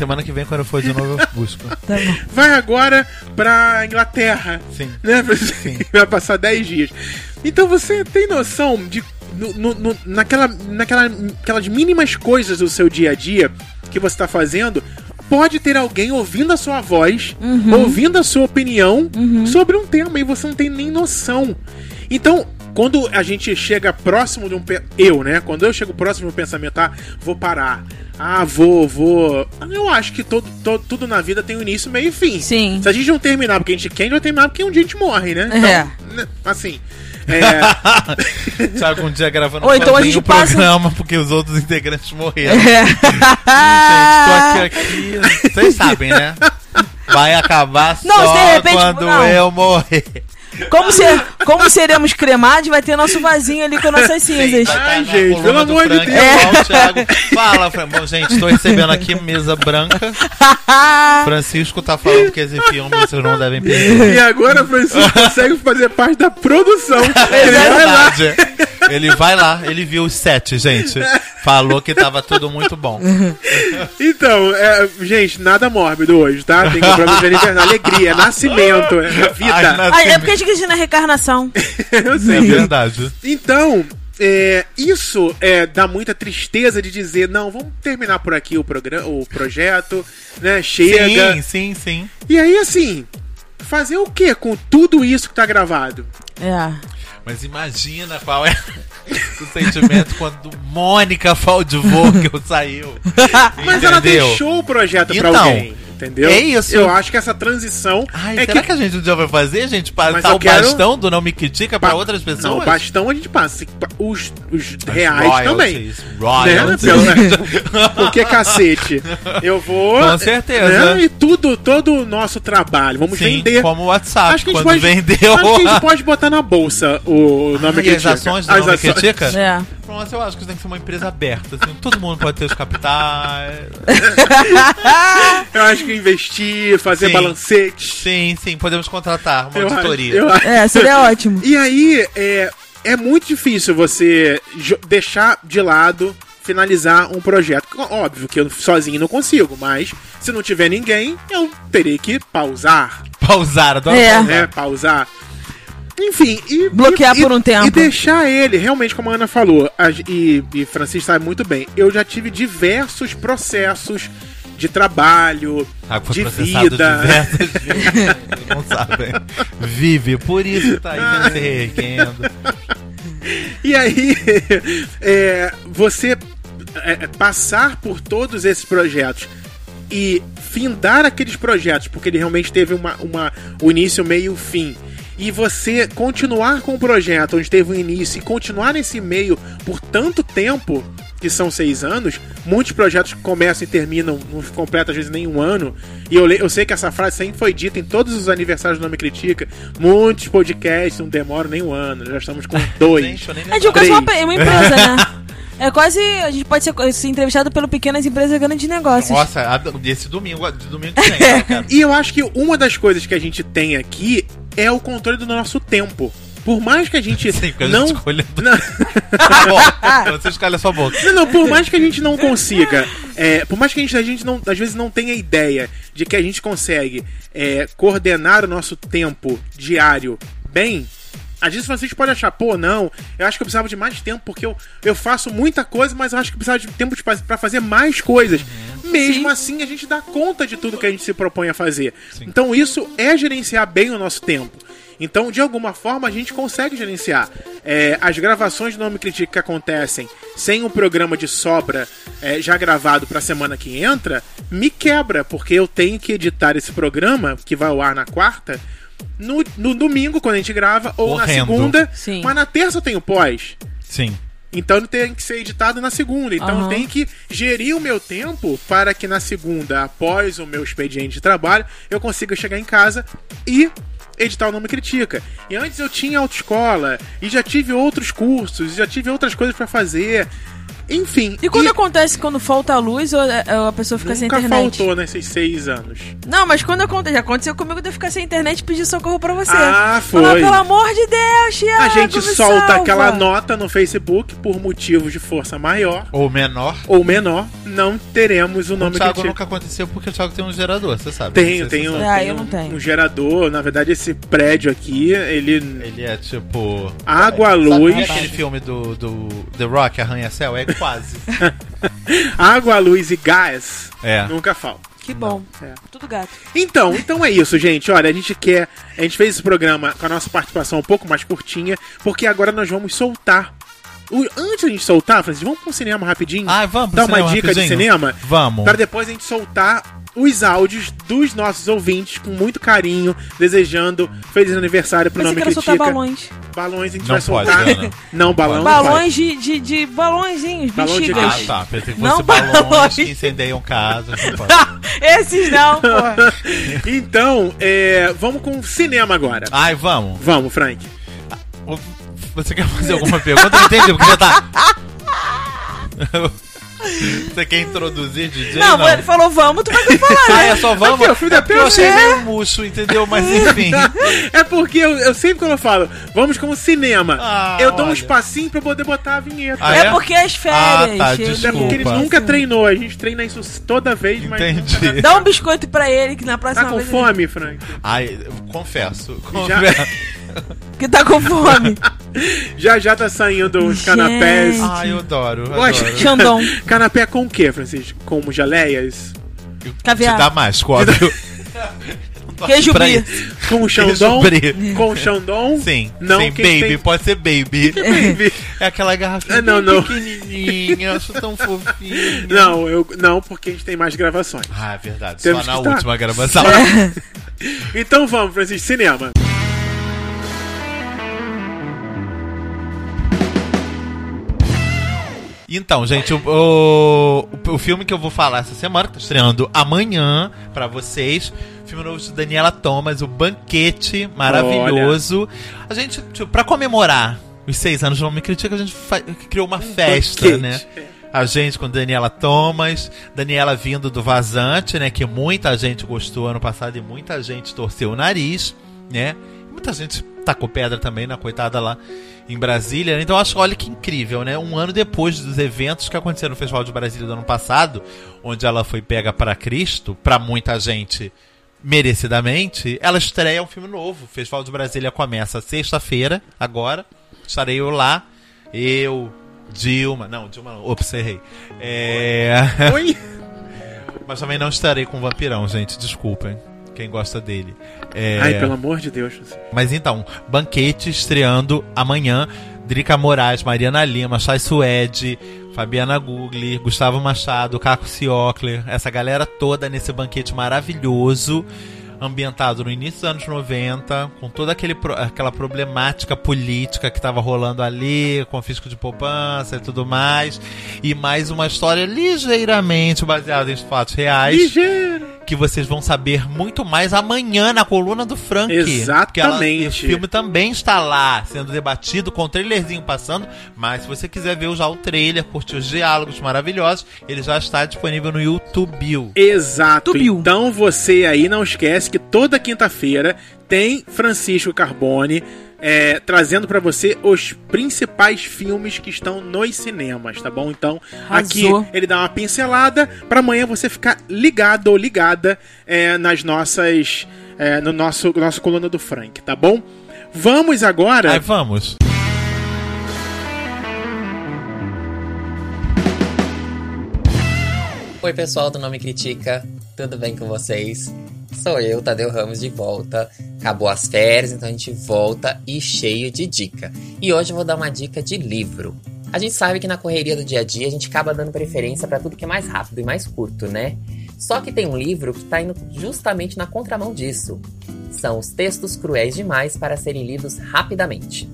Semana que vem, quando eu for de novo, eu busco. Tá bom. Vai agora pra Inglaterra. Sim. né? Vai passar 10 dias. Então você tem noção de. no- no- no- naquela, naquela, aquelas mínimas coisas do seu dia a dia que você está fazendo, pode ter alguém ouvindo a sua voz, ouvindo a sua opinião sobre um tema e você não tem nem noção. Então, quando a gente chega próximo de um. Eu, né? Quando eu chego próximo de um pensamento, ah, vou parar. Ah, vou, vou. Eu acho que todo, todo, tudo na vida tem um início, meio e fim. Sim. Se a gente não terminar porque a gente quer, a gente vai terminar porque um dia a gente morre, né? É. né, Assim. É, Thiago um dia gravando Ou então a gente o passa- programa porque os outros integrantes morreram. É. Gente, tô aqui, aqui. Vocês sabem, né? Vai acabar Não, só repente- quando não. eu morrer. Como, ser, como seremos cremados, vai ter nosso vasinho ali com nossas cinzas. Vai Ai, estar na gente, pelo amor de Deus. Thiago. Fala, Frank. Bom, gente, tô recebendo aqui mesa branca. Francisco tá falando que esse filme vocês não devem perder. E agora o Francisco consegue fazer parte da produção. É lá. Ele vai lá, ele viu os sete, gente. Falou que tava tudo muito bom. Então, é, gente, nada mórbido hoje, tá? Tem compromisso de aniversário, alegria, nascimento, é vida. Ai, na- Ah, é porque a gente acredita na reencarnação. Eu É sei. verdade. Então, é, isso é, dá muita tristeza de dizer, não, vamos terminar por aqui o, programa, o projeto, né? Chega. Sim, sim, sim. E aí, assim, fazer o que com tudo isso que tá gravado? É. Mas imagina qual é o sentimento quando Mônica Faldivogel saiu. Mas ela Entendeu? deixou o projeto pra Então, alguém, entendeu? é isso. Eu acho que essa transição Ai, é será que... que... a gente dia vai fazer, gente? Passar o quero- bastão do Não Me Critica pra Ba- outras pessoas? Não, o bastão a gente passa. Os, os reais também. royalties, Né? royalties. Pelo- Porque, cacete, eu vou. Com certeza. Né? E tudo, todo o nosso trabalho. Vamos Sim, vender. como o WhatsApp, Acho que quando pode, vendeu. Acho que a gente pode botar na bolsa o nome que e as ações do Não Me Critica? É. Pronto, eu acho que tem que ser uma empresa aberta. assim, todo mundo pode ter os capitais. Eu acho que investir, fazer Sim. balancete. Sim, sim, podemos contratar uma Eu acho- auditoria. eu acho- É, seria ótimo. E aí, é, é muito difícil você deixar de lado, finalizar um projeto. Óbvio que eu sozinho não consigo, mas se não tiver ninguém, eu terei que pausar, Pausar, adoro É. pausar. né? Pausar. Enfim, e. Bloquear e- por um tempo. E deixar ele, realmente, como a Ana falou, a- e, e Francisco sabe muito bem, eu já tive diversos processos de trabalho, Ah, foi de vida. diversas vezes. Não sabem. Vive, por isso tá aí se reerguendo. E aí, é, você é, passar por todos esses projetos e findar aqueles projetos, porque ele realmente teve uma, uma, o início, meio e o fim. E você continuar com o projeto onde teve um início e continuar nesse meio por tanto tempo, que são seis anos, muitos projetos começam e terminam, não completam às vezes nem um ano. E eu, eu sei que essa frase sempre foi dita em todos os aniversários do Nome Critica. Muitos podcasts não demoram nem um ano, já estamos com dois. Gente, É quase uma, é uma empresa, né? É quase. A gente pode ser, ser entrevistado pelo pequenas empresas grandes negócios. Nossa, a- esse domingo, de domingo que vem, cara. E eu acho que uma das coisas que a gente tem aqui é o controle do nosso tempo. Por mais que a gente Sim, porque a não. gente escolhe. Não, bom, você escolhe a sua boca. não, não, por mais que a gente não consiga, é, por mais que a gente, a gente não, às vezes não tenha ideia de que a gente consegue é, coordenar o nosso tempo diário bem, às vezes vocês podem achar, pô, não, eu acho que eu precisava de mais tempo porque eu, eu faço muita coisa, mas eu acho que eu precisava de tempo pra fazer mais coisas. Mesmo assim, a gente dá conta de tudo que a gente se propõe a fazer. Então, isso é gerenciar bem o nosso tempo. Então, de alguma forma, a gente consegue gerenciar. É, as gravações do Nome Critique que acontecem sem um programa de sobra é, já gravado para a semana que entra, me quebra, porque eu tenho que editar esse programa, que vai ao ar na quarta, no, no domingo, quando a gente grava, ou na Correndo. segunda. Sim. Mas na terça eu tenho pós. Sim. Então ele tem que ser editado na segunda. Então eu tenho que gerir o meu tempo para que na segunda, após o meu expediente de trabalho, eu consiga chegar em casa e editar o Nome Critica. E antes eu tinha autoescola, e já tive outros cursos, já tive outras coisas para fazer. Enfim. E quando acontece quando falta a luz ou é- ou a pessoa fica sem Nunca internet? faltou nesses seis anos. Não, mas quando acontece, já aconteceu comigo de eu ficar sem internet e pedir socorro pra você. Ah, Falar, foi. pelo amor de Deus, Thiago, A gente me solta salva. aquela nota no Facebook por motivos de força maior Ou menor. ou menor, não teremos o O nome Thiago Critica. nunca aconteceu porque o Thiago tem um gerador, você sabe. Tenho, se tenho, você Ah, sabe. eu tenho não tenho. um gerador. Na verdade, esse prédio aqui, ele. Ele é tipo. Água, Sabe luz. aquele filme do, do The Rock, Arranha-Céu? É quase. Água, luz e gás É. nunca falta. Que bom. É. Tudo gato. Então, então é isso, gente. Olha, a gente quer. A gente fez esse programa com a nossa participação um pouco mais curtinha, porque agora nós vamos soltar. O- antes da gente soltar, Francisco, vamos pro cinema rapidinho? Ah, vamos pro Dar uma dica de rapidinho? cinema? Vamos. Para depois a gente soltar os áudios dos nossos ouvintes com muito carinho, desejando feliz aniversário pro Pensei nome Critica. soltar balões. Balões a gente Não vai pode, soltar. Ana. Não, balão não balões de, de, de balõezinhos, Balão de bexigas. Ah, tá. Pensei que Não balões balões. que incendeiam casas. não. Esses não, pô. Então, é, vamos com cinema agora. Ai, vamos. Vamos, Frank. Você quer fazer alguma pergunta? Não entendi, porque já tá. Você quer introduzir DJ? Não, ele falou vamos, tu vai ter que falar, Ah, né? é só vamos? Aqui, filho da é porque eu achei É. meio murcho, entendeu? Mas enfim. É porque eu, eu sempre quando eu falo, vamos com cinema, Ah, eu dou um olha. espacinho pra eu poder botar a vinheta. Ah, é? é? porque as férias. Ah, tá, ele- É porque ele desculpa. nunca treinou, a gente treina isso toda vez, mas Entendi. Dá um biscoito pra ele que na tá próxima com vez. fome, Frank. Ai, eu confesso. Já- confesso. ele- Que tá com fome. Já já tá saindo uns canapés. Ai, eu adoro. eu adoro. Xandão. Canapé com o quê, Francisco? Com geleias? Caviar. Te dá mais, quadro. Queijo brie. Com Xandão? brie. Com Xandão? Sim, Não, sim, baby, tem- pode ser baby. Baby. É aquela garrafinha Ah, não, não. pequenininha, eu acho tão fofinho. Não, eu, não, porque a gente tem mais gravações. Ah, é verdade, Temos só na que estar. última gravação. Então vamos, Francisco, cinema. Então, gente, o, o, o filme que eu vou falar essa semana, que tá estreando amanhã pra vocês, filme novo de Daniela Thomas, O Banquete, maravilhoso. A gente, tipo, pra comemorar os seis anos do Não Me Critica, a gente criou uma festa, Banquete. né? A gente com Daniela Thomas, Daniela vindo do Vazante, né? Que muita gente gostou ano passado e muita gente torceu o nariz, né? Muita gente tacou pedra também na coitada lá em Brasília. né? Então eu acho, olha que incrível, né? Um ano depois dos eventos que aconteceram no Festival de Brasília do ano passado, onde ela foi pega para Cristo, pra muita gente merecidamente, ela estreia um filme novo. O Festival de Brasília começa sexta-feira, agora. Estarei eu lá. Eu, Dilma. Não, Dilma não. Ops, errei. É. Oi? Mas também não estarei com o Vampirão, gente. Desculpem. Quem gosta dele. É... Ai, pelo amor de Deus. Mas então, Banquete estreando amanhã. Drica Moraes, Mariana Lima, Chay Suede, Fabiana Gugli, Gustavo Machado, Caco Ciocler, essa galera toda nesse banquete maravilhoso, ambientado no início dos anos 90, com toda aquele, aquela problemática política que estava rolando ali, confisco de poupança e tudo mais, e mais uma história ligeiramente baseada em fatos reais Ligeiro. que vocês vão saber muito mais amanhã na coluna do Frank. Porque ela- Exatamente. o filme também está lá, sendo debatido, com o trailerzinho passando. Mas se você quiser ver já o trailer, curtir os diálogos maravilhosos, ele já está disponível no YouTube. Exato. Tubiu. Então você aí não esquece que toda quinta-feira tem Francisco Carbone é, trazendo pra você os principais filmes que estão nos cinemas, tá bom? Então aqui Arrasou. ele dá uma pincelada pra amanhã você ficar ligado ou ligada é, nas nossas é, no nosso nosso coluna do Frank, tá bom? Vamos agora. Aí vamos. Oi, pessoal do Não Me Critica, tudo bem com vocês? Sou eu, Tadeu Ramos, de volta. Acabou as férias, então a gente volta e cheio de dica. E hoje eu vou dar uma dica de livro. A gente sabe que na correria do dia a dia a gente acaba dando preferência para tudo que é mais rápido e mais curto, né? Só que tem um livro que está indo justamente na contramão disso. São os textos cruéis demais para serem lidos rapidamente.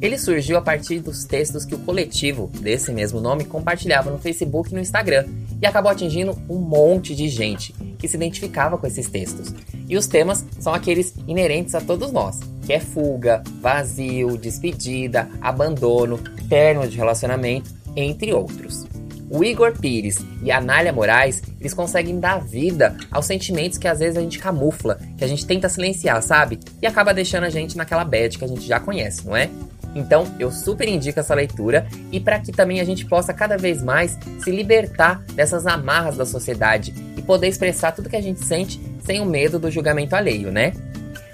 Ele surgiu a partir dos textos que o coletivo desse mesmo nome compartilhava no Facebook e no Instagram e acabou atingindo um monte de gente que se identificava com esses textos. E os temas são aqueles inerentes a todos nós, que é fuga, vazio, despedida, abandono, término de relacionamento, entre outros. O Igor Pires e a Nália Moraes, eles conseguem dar vida aos sentimentos que às vezes a gente camufla, que a gente tenta silenciar, sabe? E acaba deixando a gente naquela bad que a gente já conhece, não é? Então, eu super indico essa leitura e para que também a gente possa cada vez mais se libertar dessas amarras da sociedade e poder expressar tudo que a gente sente sem o medo do julgamento alheio, né?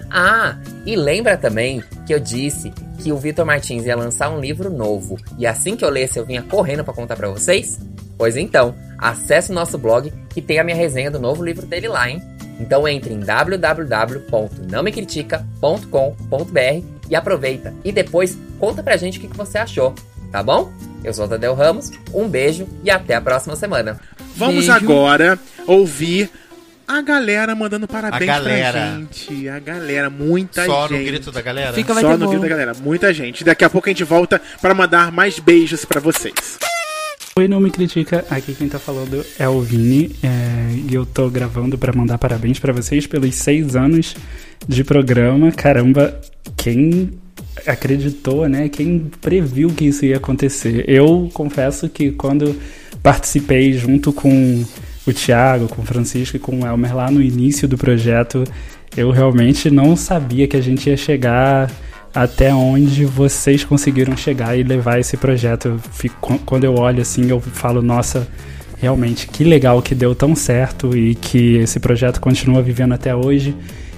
Ah, e lembra também que eu disse que o Vitor Martins ia lançar um livro novo e assim que eu lesse eu vinha correndo para contar para vocês? Pois então, acesse o nosso blog que tem a minha resenha do novo livro dele lá, hein? Então entre em www.nãomecritica.com.br e aproveita. E depois conta pra gente o que que você achou, tá bom? Eu sou o Tadeu Ramos, um beijo e até a próxima semana. Vamos Beijo. agora ouvir a galera mandando parabéns A galera. pra gente. A galera, muita Só gente. no grito da galera? Fica- Só no bolo. vídeo da galera, muita gente. Daqui a pouco a gente volta pra mandar mais beijos pra vocês. Oi, não me critica. Aqui quem tá falando é o Vini. É, e eu tô gravando para mandar parabéns para vocês pelos seis anos de programa. Caramba, quem acreditou, né? Quem previu que isso ia acontecer? Eu confesso que quando participei junto com o Thiago, com o Francisco e com o Elmer lá no início do projeto, eu realmente não sabia que a gente ia chegar até onde vocês conseguiram chegar e levar esse projeto. Fico, quando eu olho assim, eu falo, nossa, realmente que legal que deu tão certo e que esse projeto continua vivendo até hoje.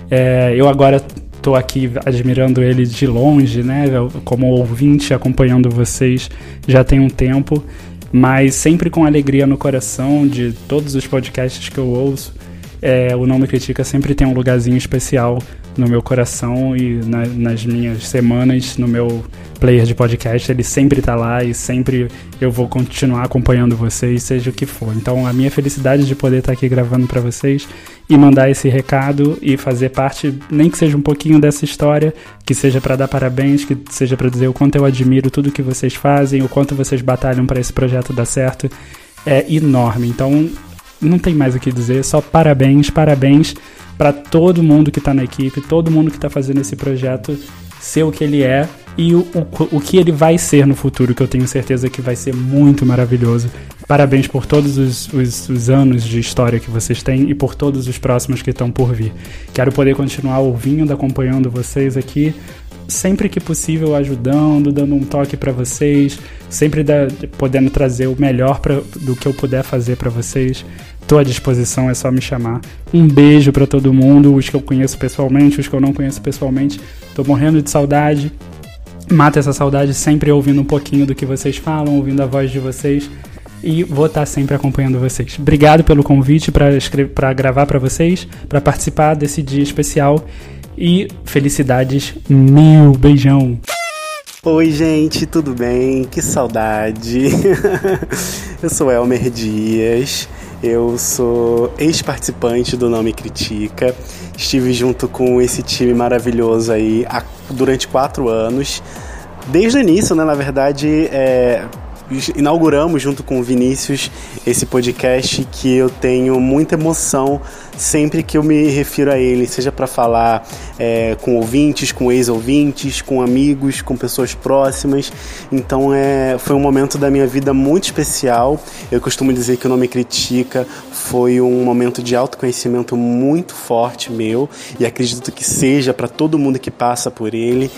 É, eu agora estou aqui admirando ele de longe, né? Como ouvinte, acompanhando vocês já tem um tempo, mas sempre com alegria no coração de todos os podcasts que eu ouço. É, o Não Me Critica sempre tem um lugarzinho especial no meu coração e na, nas minhas semanas no meu player de podcast. Ele sempre tá lá e sempre eu vou continuar acompanhando vocês, seja o que for. Então, a minha felicidade de poder estar tá aqui gravando para vocês e mandar esse recado e fazer parte, nem que seja um pouquinho dessa história, que seja para dar parabéns, que seja para dizer o quanto eu admiro tudo que vocês fazem, o quanto vocês batalham para esse projeto dar certo, é enorme. Então, não tem mais o que dizer, só parabéns, parabéns para todo mundo que está na equipe, todo mundo que está fazendo esse projeto ser o que ele é e o, o, o que ele vai ser no futuro, que eu tenho certeza que vai ser muito maravilhoso. Parabéns por todos os, os, os anos de história que vocês têm e por todos os próximos que estão por vir. Quero poder continuar ouvindo, acompanhando vocês aqui, sempre que possível ajudando, dando um toque para vocês, sempre da, podendo trazer o melhor pra, do que eu puder fazer para vocês. Estou à disposição, é só me chamar. Um beijo para todo mundo, os que eu conheço pessoalmente, os que eu não conheço pessoalmente. Estou morrendo de saudade. Mata essa saudade sempre ouvindo um pouquinho do que vocês falam, ouvindo a voz de vocês. E vou estar sempre acompanhando vocês. Obrigado pelo convite para gravar para vocês, para participar desse dia especial. E felicidades mil. Beijão. Oi, gente, tudo bem? Que saudade. eu sou Elmer Dias. Eu sou ex-participante do Não Me Critica. Estive junto com esse time maravilhoso aí durante quatro anos. Desde o início, né? Na verdade, é, inauguramos junto com o Vinícius esse podcast que eu tenho muita emoção sempre que eu me refiro a ele, seja para falar é, com ouvintes, com ex-ouvintes, com amigos, com pessoas próximas. Então é, foi um momento da minha vida muito especial. Eu costumo dizer que o Nome Critica foi um momento de autoconhecimento muito forte meu e acredito que seja para todo mundo que passa por ele.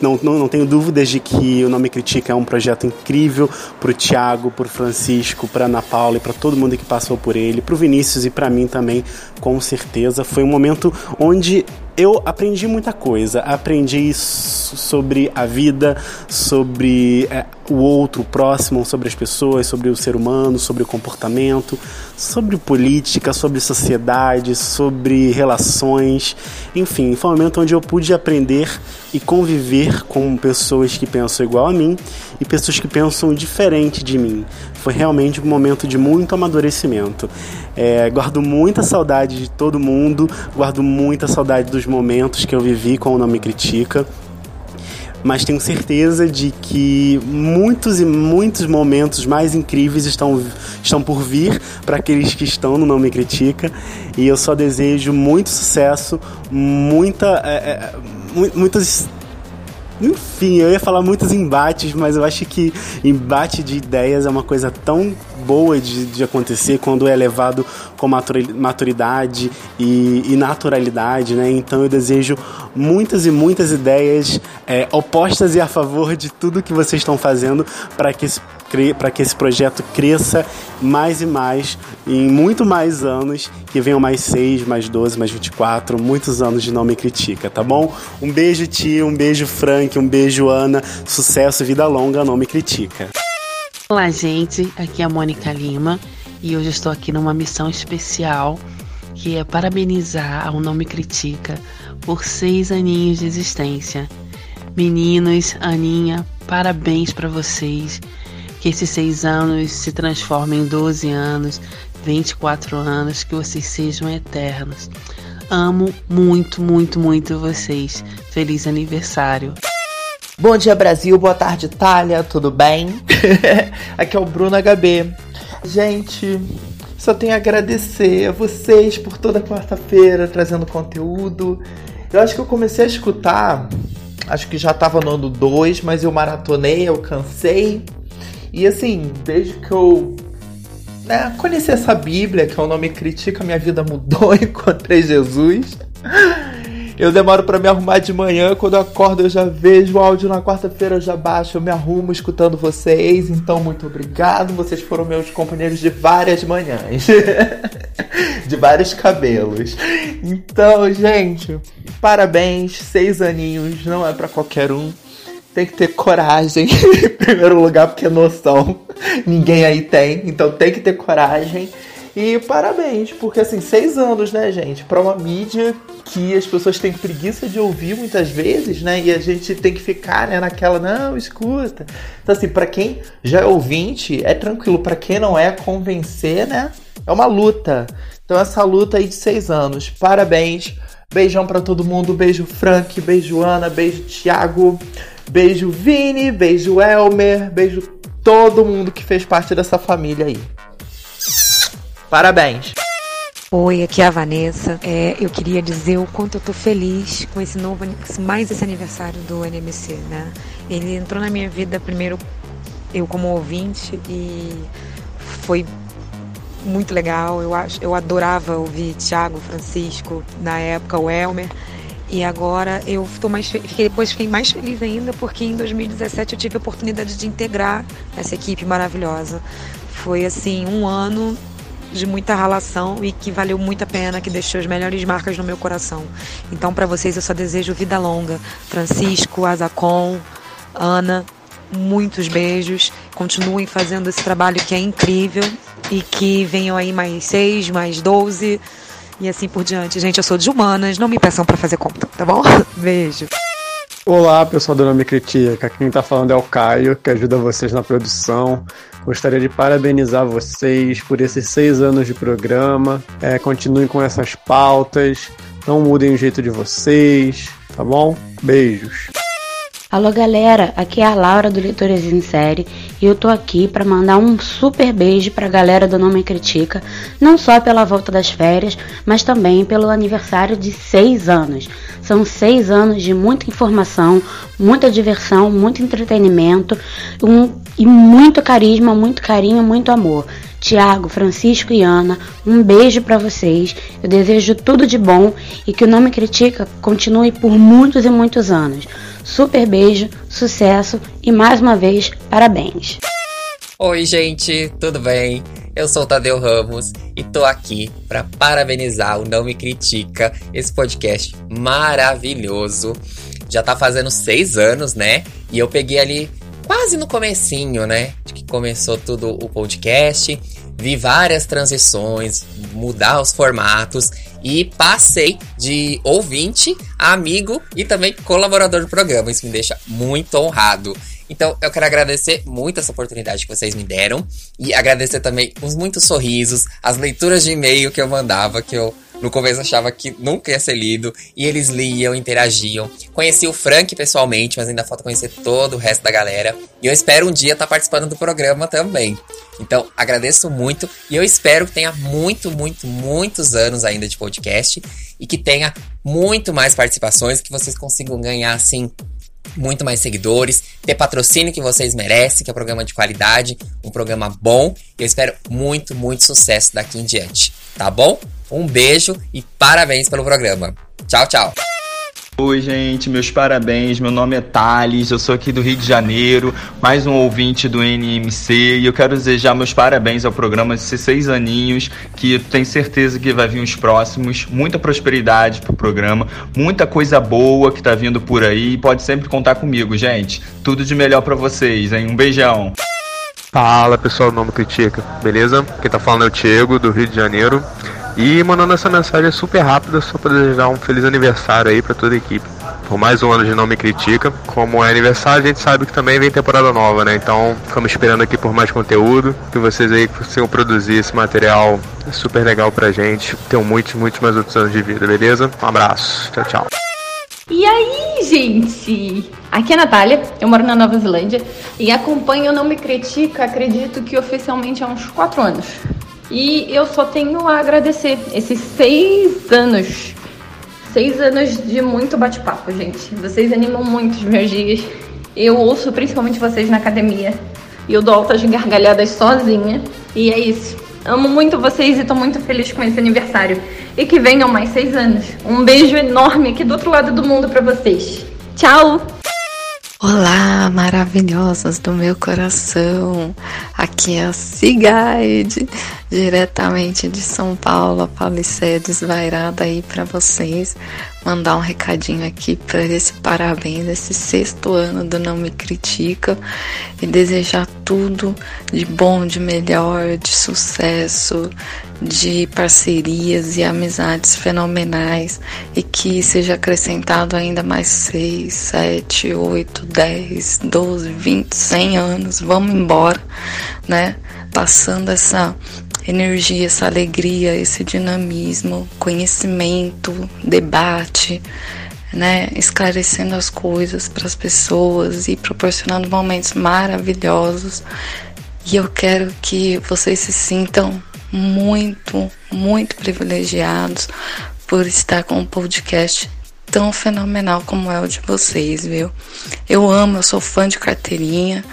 Não, não, não tenho dúvidas de que o Nome Critica é um projeto incrível para o Tiago, para o Francisco, para Ana Paula e para todo mundo que passou por ele, para o Vinícius e para mim também com certeza. Foi um momento onde eu aprendi muita coisa. Aprendi sobre a vida, sobre é, o outro, o próximo, sobre as pessoas, sobre o ser humano, sobre o comportamento, sobre política, sobre sociedade, sobre relações. Enfim, foi um momento onde eu pude aprender e conviver com pessoas que pensam igual a mim e pessoas que pensam diferente de mim. Foi realmente um momento de muito amadurecimento. É, guardo muita saudade de todo mundo, guardo muita saudade dos momentos que eu vivi com o Não Me Critica mas tenho certeza de que muitos e muitos momentos mais incríveis estão, estão por vir para aqueles que estão no Não Me Critica. E eu só desejo muito sucesso, muita, é, é, muitas enfim, eu ia falar muitos embates, mas eu acho que embate de ideias é uma coisa tão boa de, de acontecer quando é levado com maturidade e, e, naturalidade, né? Então eu desejo muitas e muitas ideias é, opostas e a favor de tudo que vocês estão fazendo para que esse para que esse projeto cresça mais e mais em muito mais anos, que venham mais 6, mais 12, mais 24, muitos anos de Não Me Critica, tá bom? Um beijo, tio, um beijo, Frank, um beijo, Ana. Sucesso, vida longa, Não Me Critica. Olá, gente. Aqui é a Mônica Lima e hoje estou aqui numa missão especial que é parabenizar ao Não Me Critica por seis aninhos de existência. Meninos, Aninha, parabéns para vocês que esses seis anos se transformem em 12 anos, 24 anos, que vocês sejam eternos. Amo muito, muito, muito vocês. Feliz aniversário. Bom dia, Brasil. Boa tarde, Itália. Tudo bem? Aqui é o Bruno HB. Gente, só tenho a agradecer a vocês por toda quarta-feira trazendo conteúdo. Eu acho que eu comecei a escutar, acho que já tava no ano 2, mas eu maratonei, eu cansei. E assim, desde que eu né, conheci essa Bíblia, que é o nome critica, minha vida mudou, encontrei Jesus. Eu demoro para me arrumar de manhã, quando eu acordo eu já vejo o áudio na quarta-feira, eu já baixo, eu me arrumo escutando vocês. Então, muito obrigado. Vocês foram meus companheiros de várias manhãs. de vários cabelos. Então, gente, parabéns. Seis aninhos não é para qualquer um. Tem que ter coragem, em primeiro lugar, porque noção ninguém aí tem. Então, tem que ter coragem. E parabéns, porque assim, seis anos, né, gente? Para uma mídia que as pessoas têm preguiça de ouvir muitas vezes, né? E a gente tem que ficar né, naquela, não, escuta. Então, assim, para quem já é ouvinte, é tranquilo. Para quem não é, convencer, né? É uma luta. Então, essa luta aí de seis anos. Parabéns. Beijão para todo mundo. Beijo, Frank. Beijo, Ana. Beijo, Thiago. Beijo, Vini. Beijo, Elmer. Beijo todo mundo que fez parte dessa família aí. Parabéns! Oi, aqui é a Vanessa. É, eu queria dizer o quanto eu tô feliz com esse novo, mais esse aniversário do NMC, né? Ele entrou na minha vida primeiro eu como ouvinte e foi muito legal. Eu acho, eu adorava ouvir Thiago, Francisco, na época o Elmer. E agora eu tô mais fiquei, depois fiquei mais feliz ainda porque em 2017 eu tive a oportunidade de integrar essa equipe maravilhosa. Foi assim um ano de muita relação e que valeu muito a pena, que deixou as melhores marcas no meu coração. Então, para vocês, eu só desejo vida longa. Francisco, Azacon, Ana, muitos beijos. Continuem fazendo esse trabalho que é incrível e que venham aí mais seis, mais doze e assim por diante. Gente, eu sou de humanas, não me peçam para fazer conta, tá bom? Beijo. Olá, pessoal do Nome Critica. Quem está falando é o Caio, que ajuda vocês na produção. Gostaria de parabenizar vocês por esses seis anos de programa. É, continuem com essas pautas. Não mudem o jeito de vocês, tá bom? Beijos. Alô galera, aqui é a Laura do Leitores em Série e eu tô aqui para mandar um super beijo pra galera do Nome Critica, não só pela volta das férias, mas também pelo aniversário de seis anos. São seis anos de muita informação, muita diversão, muito entretenimento um, e muito carisma, muito carinho, muito amor. Tiago, Francisco e Ana, um beijo para vocês. Eu desejo tudo de bom e que o Nome Critica continue por muitos e muitos anos. Super beijo, sucesso e mais uma vez, parabéns. Oi, gente, tudo bem? Eu sou o Tadeu Ramos e tô aqui para parabenizar o Não Me Critica, esse podcast maravilhoso. Já tá fazendo seis anos, né? E eu peguei ali quase no comecinho, né? De que começou tudo o podcast. Vi várias transições, mudar os formatos e passei de ouvinte a amigo e também colaborador do programa. Isso me deixa muito honrado. Então, eu quero agradecer muito essa oportunidade que vocês me deram e agradecer também os muitos sorrisos, as leituras de e-mail que eu mandava, que eu no começo achava que nunca ia ser lido, e eles liam, interagiam. Conheci o Frank pessoalmente, mas ainda falta conhecer todo o resto da galera. E eu espero um dia estar tá participando do programa também. Então, agradeço muito e eu espero que tenha muito, muito, muitos anos ainda de podcast e que tenha muito mais participações, que vocês consigam ganhar assim muito mais seguidores, ter patrocínio que vocês merecem, que é um programa de qualidade, um programa bom. E eu espero muito, muito sucesso daqui em diante, tá bom? Um beijo e parabéns pelo programa. Tchau, tchau. Oi, gente, meus parabéns. Meu nome é Thales, eu sou aqui do Rio de Janeiro, mais um ouvinte do NMC e eu quero desejar meus parabéns ao programa de seis aninhos, que tenho certeza que vai vir os próximos. Muita prosperidade pro programa, muita coisa boa que tá vindo por aí. Pode sempre contar comigo, gente. Tudo de melhor para vocês, hein? Um beijão. Fala pessoal Nome Critica, beleza? Quem tá falando é o Diego, do Rio de Janeiro. E mandando essa mensagem super rápida só para desejar um feliz aniversário aí para toda a equipe. Por mais um ano de Não Me Critica. Como é aniversário, a gente sabe que também vem temporada nova, né? Então, ficamos esperando aqui por mais conteúdo. Que vocês aí consigam produzir esse material super legal pra gente. Tenham muitos, muitos mais outros anos de vida, beleza? Um abraço. Tchau, tchau. E aí, gente? Aqui é a Natália, eu moro na Nova Zelândia e acompanho Não Me Critica, acredito que oficialmente há uns 4 anos. E eu só tenho a agradecer esses seis anos. Seis anos de muito bate-papo, gente. Vocês animam muito os meus dias. Eu ouço principalmente vocês na academia. E eu dou altas gargalhadas sozinha. E é isso. Amo muito vocês e tô muito feliz com esse aniversário. E que venham mais seis anos. Um beijo enorme aqui do outro lado do mundo para vocês. Tchau! Olá, maravilhosas do meu coração. Aqui é a Cigaide, diretamente de São Paulo, a Paulicé desvairada aí para vocês. Mandar um recadinho aqui para esse parabéns, esse sexto ano do Não Me Critica e desejar tudo de bom, de melhor, de sucesso, de parcerias e amizades fenomenais e que seja acrescentado ainda mais 6, 7, 8, 10, 12, 20, 100 anos. Vamos embora, né? Passando essa energia, essa alegria, esse dinamismo, conhecimento, debate, né, esclarecendo as coisas para as pessoas e proporcionando momentos maravilhosos. E eu quero que vocês se sintam muito, muito privilegiados por estar com um podcast tão fenomenal como é o de vocês, viu? Eu amo, eu sou fã de carteirinha,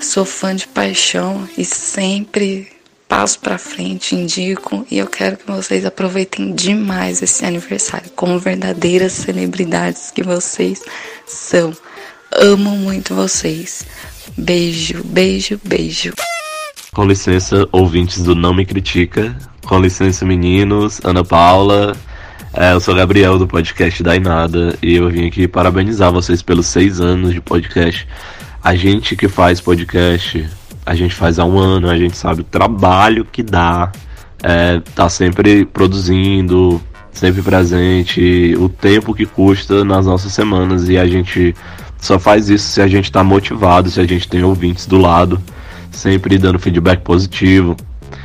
sou fã de paixão e sempre passo para frente, indico e eu quero que vocês aproveitem demais esse aniversário como verdadeiras celebridades que vocês são. Amo muito vocês. Beijo, beijo, beijo. Com licença, ouvintes do Não Me Critica. Com licença, meninos, Ana Paula. É, eu sou Gabriel do podcast da Inada e eu vim aqui parabenizar vocês pelos seis anos de podcast. A gente que faz podcast, a gente faz há um ano, a gente sabe o trabalho que dá, é, tá sempre produzindo, sempre presente, o tempo que custa nas nossas semanas e a gente só faz isso se a gente tá motivado, se a gente tem ouvintes do lado sempre dando feedback positivo,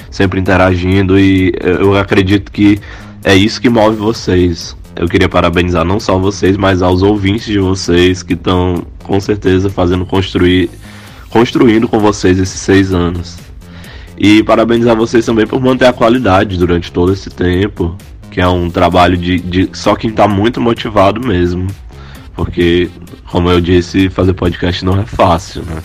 sempre interagindo e eu acredito que é isso que move vocês. Eu queria parabenizar não só vocês, mas aos ouvintes de vocês que estão com certeza fazendo construir, construindo com vocês esses seis anos. E parabenizar vocês também por manter a qualidade durante todo esse tempo, que é um trabalho de, de só quem está muito motivado mesmo. Porque, como eu disse, fazer podcast não é fácil, né?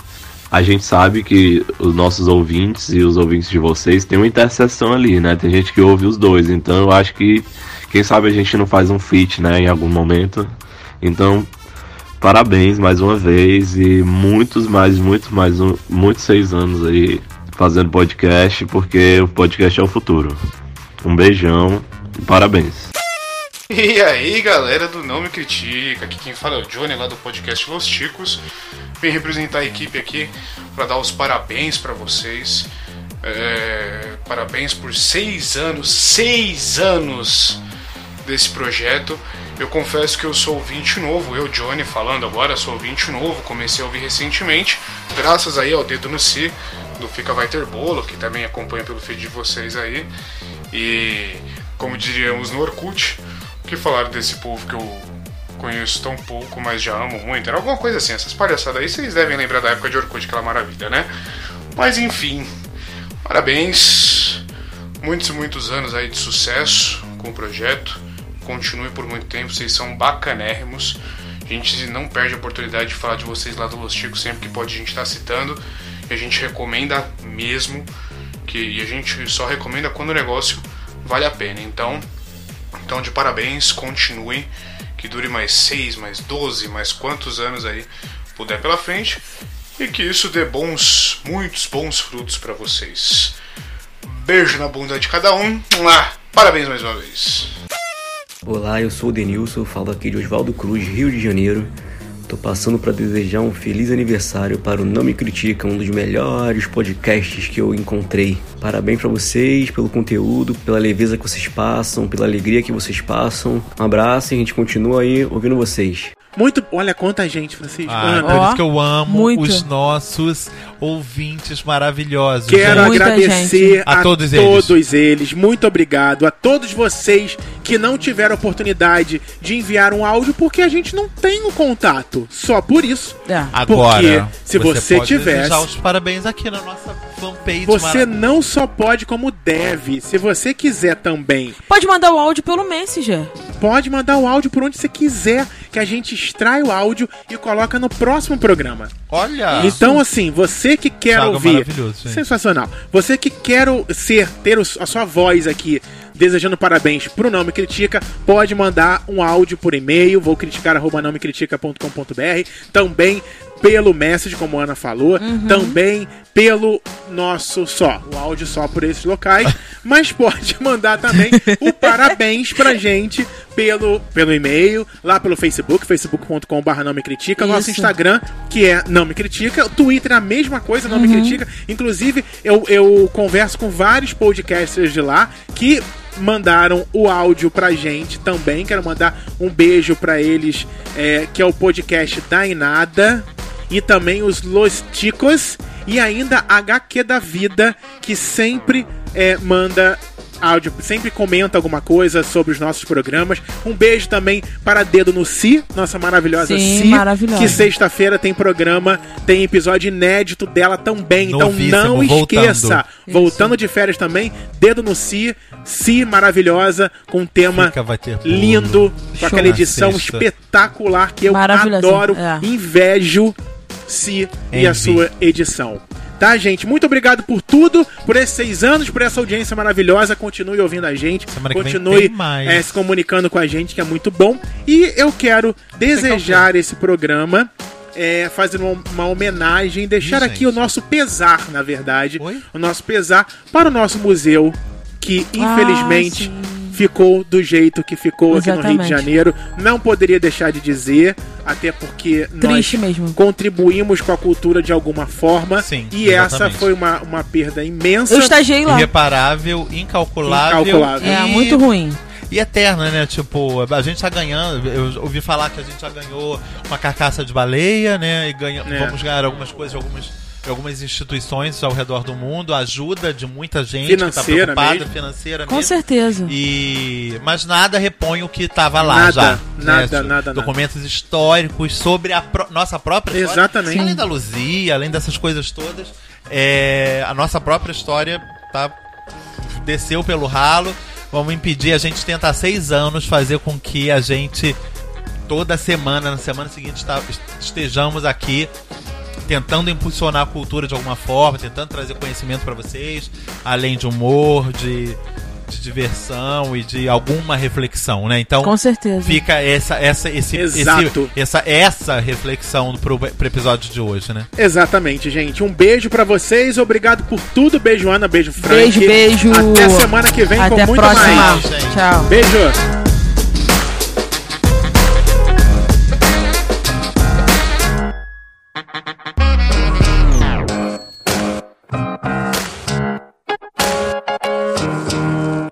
a gente sabe que os nossos ouvintes e os ouvintes de vocês têm uma interseção ali, né? Tem gente que ouve os dois, então eu acho que quem sabe a gente não faz um feat, né, em algum momento. Então, parabéns mais uma vez e muitos mais, muitos mais, um, muitos seis anos aí fazendo podcast, porque o podcast é o futuro. Um beijão e parabéns. E aí, galera do Não Me Critica, aqui quem fala é o Johnny lá do podcast Los Ticos. Vim representar a equipe aqui para dar os parabéns para vocês. É, parabéns por seis anos, seis anos desse projeto. Eu confesso que eu sou ouvinte novo, eu, Johnny, falando agora, sou ouvinte novo, comecei a ouvir recentemente, graças aí ao Dedo no Si, do Fica Vai Ter Bolo, que também acompanha pelo feed de vocês aí. E, como diríamos no Orkut, que falaram desse povo que eu conheço tão pouco, mas já amo muito? Era alguma coisa assim, essas palhaçadas aí vocês devem lembrar da época de Orkut, aquela maravilha, né? Mas enfim, parabéns, muitos muitos anos aí de sucesso com o projeto. Continue por muito tempo, vocês são bacanérrimos. A gente não perde a oportunidade de falar de vocês lá do Los Chicos sempre que pode a gente estar tá citando. E a gente recomenda mesmo. Que, e a gente só recomenda quando o negócio vale a pena. Então, então, de parabéns, continue. Que dure mais 6, mais 12, mais quantos anos aí puder pela frente. E que isso dê bons, muitos bons frutos para vocês. Beijo na bunda de cada um. Parabéns mais uma vez. Olá, eu sou o Denilson, falo aqui de Oswaldo Cruz, Rio de Janeiro. Tô passando para desejar um feliz aniversário para o Não Me Critica, um dos melhores podcasts que eu encontrei. Parabéns para vocês pelo conteúdo, pela leveza que vocês passam, pela alegria que vocês passam. Um abraço e a gente continua aí ouvindo vocês. Muito. Olha quanta gente, Francisco. Ah, por isso que eu amo muito. os nossos ouvintes maravilhosos. Quero gente. agradecer a, a, todos eles. todos eles. Muito obrigado a todos vocês que não tiveram oportunidade de enviar um áudio porque a gente não tem o contato. Só por isso. Agora, porque se você, pode tivesse, os parabéns aqui na nossa fanpage. você não só pode como deve. Se você quiser também, Pode mandar o áudio pelo Messenger. pode mandar o áudio por onde você quiser, que a gente extrai o áudio e coloca no próximo programa. Olha! Então, assim, você que quer é ouvir. maravilhoso, gente. Sensacional. Você que quer o- ser, ter o- a sua voz aqui, desejando parabéns pro Não Me Critica, pode mandar um áudio por e-mail, vou criticar arroba não me critica.com.br, também pelo message, como a Ana falou, também pelo nosso só, o áudio só por esses locais, mas pode mandar também o parabéns pra gente pelo, pelo e-mail, lá pelo Facebook, facebook.com.br não me critica, nosso. Instagram, que é Não Me Critica, o Twitter é a mesma coisa, Não Me Critica, inclusive eu, eu converso com vários podcasters de lá que mandaram o áudio pra gente também, quero mandar um beijo pra eles, é, que é o podcast da Inada, e também os Los Ticos, e ainda HQ da Vida, que sempre é, manda áudio, sempre comenta alguma coisa sobre os nossos programas. Um beijo também para Dedo no Si, nossa maravilhosa Sim, Si, maravilhosa. que sexta-feira tem programa, tem episódio inédito dela também. Novíssimo, então não voltando. esqueça, voltando de férias também, Dedo no Si, Si maravilhosa, com um tema lindo, com Show. aquela edição espetacular que eu adoro, é. invejo Si e a sua edição. Tá, gente? Muito obrigado por tudo, por esses seis anos, por essa audiência maravilhosa. Continue ouvindo a gente, Semana continue eh, se comunicando com a gente, que é muito bom. E eu quero desejar esse programa. eh, fazendo uma, uma homenagem, deixar Ih, aqui o nosso pesar, na verdade, o nosso pesar para o nosso museu, que Ah, infelizmente sim. Ficou do jeito que ficou aqui no Rio de Exatamente. Janeiro. Não poderia deixar de dizer, até porque Triste nós mesmo. contribuímos com a cultura de alguma forma. Sim, e essa exatamente. foi uma, uma perda imensa. Eu estagiei lá. Irreparável, incalculável. Incalculável. É, e- muito ruim. E eterna, né? Tipo, a gente tá ganhando. Eu ouvi falar que a gente já ganhou uma carcaça de baleia, né? E ganha, É. vamos ganhar algumas coisas algumas, de algumas instituições ao redor do mundo. Ajuda de muita gente que tá Financeira preocupada, mesmo. financeira Com mesmo. certeza. E mas nada repõe o que tava lá Nada, já. nada, né? nada, Documentos históricos sobre a pró- nossa própria história. Exatamente. Além da Luzia, além dessas coisas todas, é, a nossa própria história tá desceu pelo ralo. Vamos impedir. A gente tenta há seis anos fazer com que a gente toda semana, na semana seguinte, tá- estejamos aqui tentando impulsionar a cultura de alguma forma, tentando trazer conhecimento para vocês, além de humor, de, de diversão e de alguma reflexão, né? Então, Com certeza. fica essa essa esse, Exato. esse essa essa reflexão pro, pro episódio de hoje, né? Exatamente, gente. Um beijo pra vocês. Obrigado por tudo. Beijo, Ana. Beijo, Frank. Beijo, beijo. Até semana que vem Até com a muito próxima. mais. gente. Tchau. Beijo.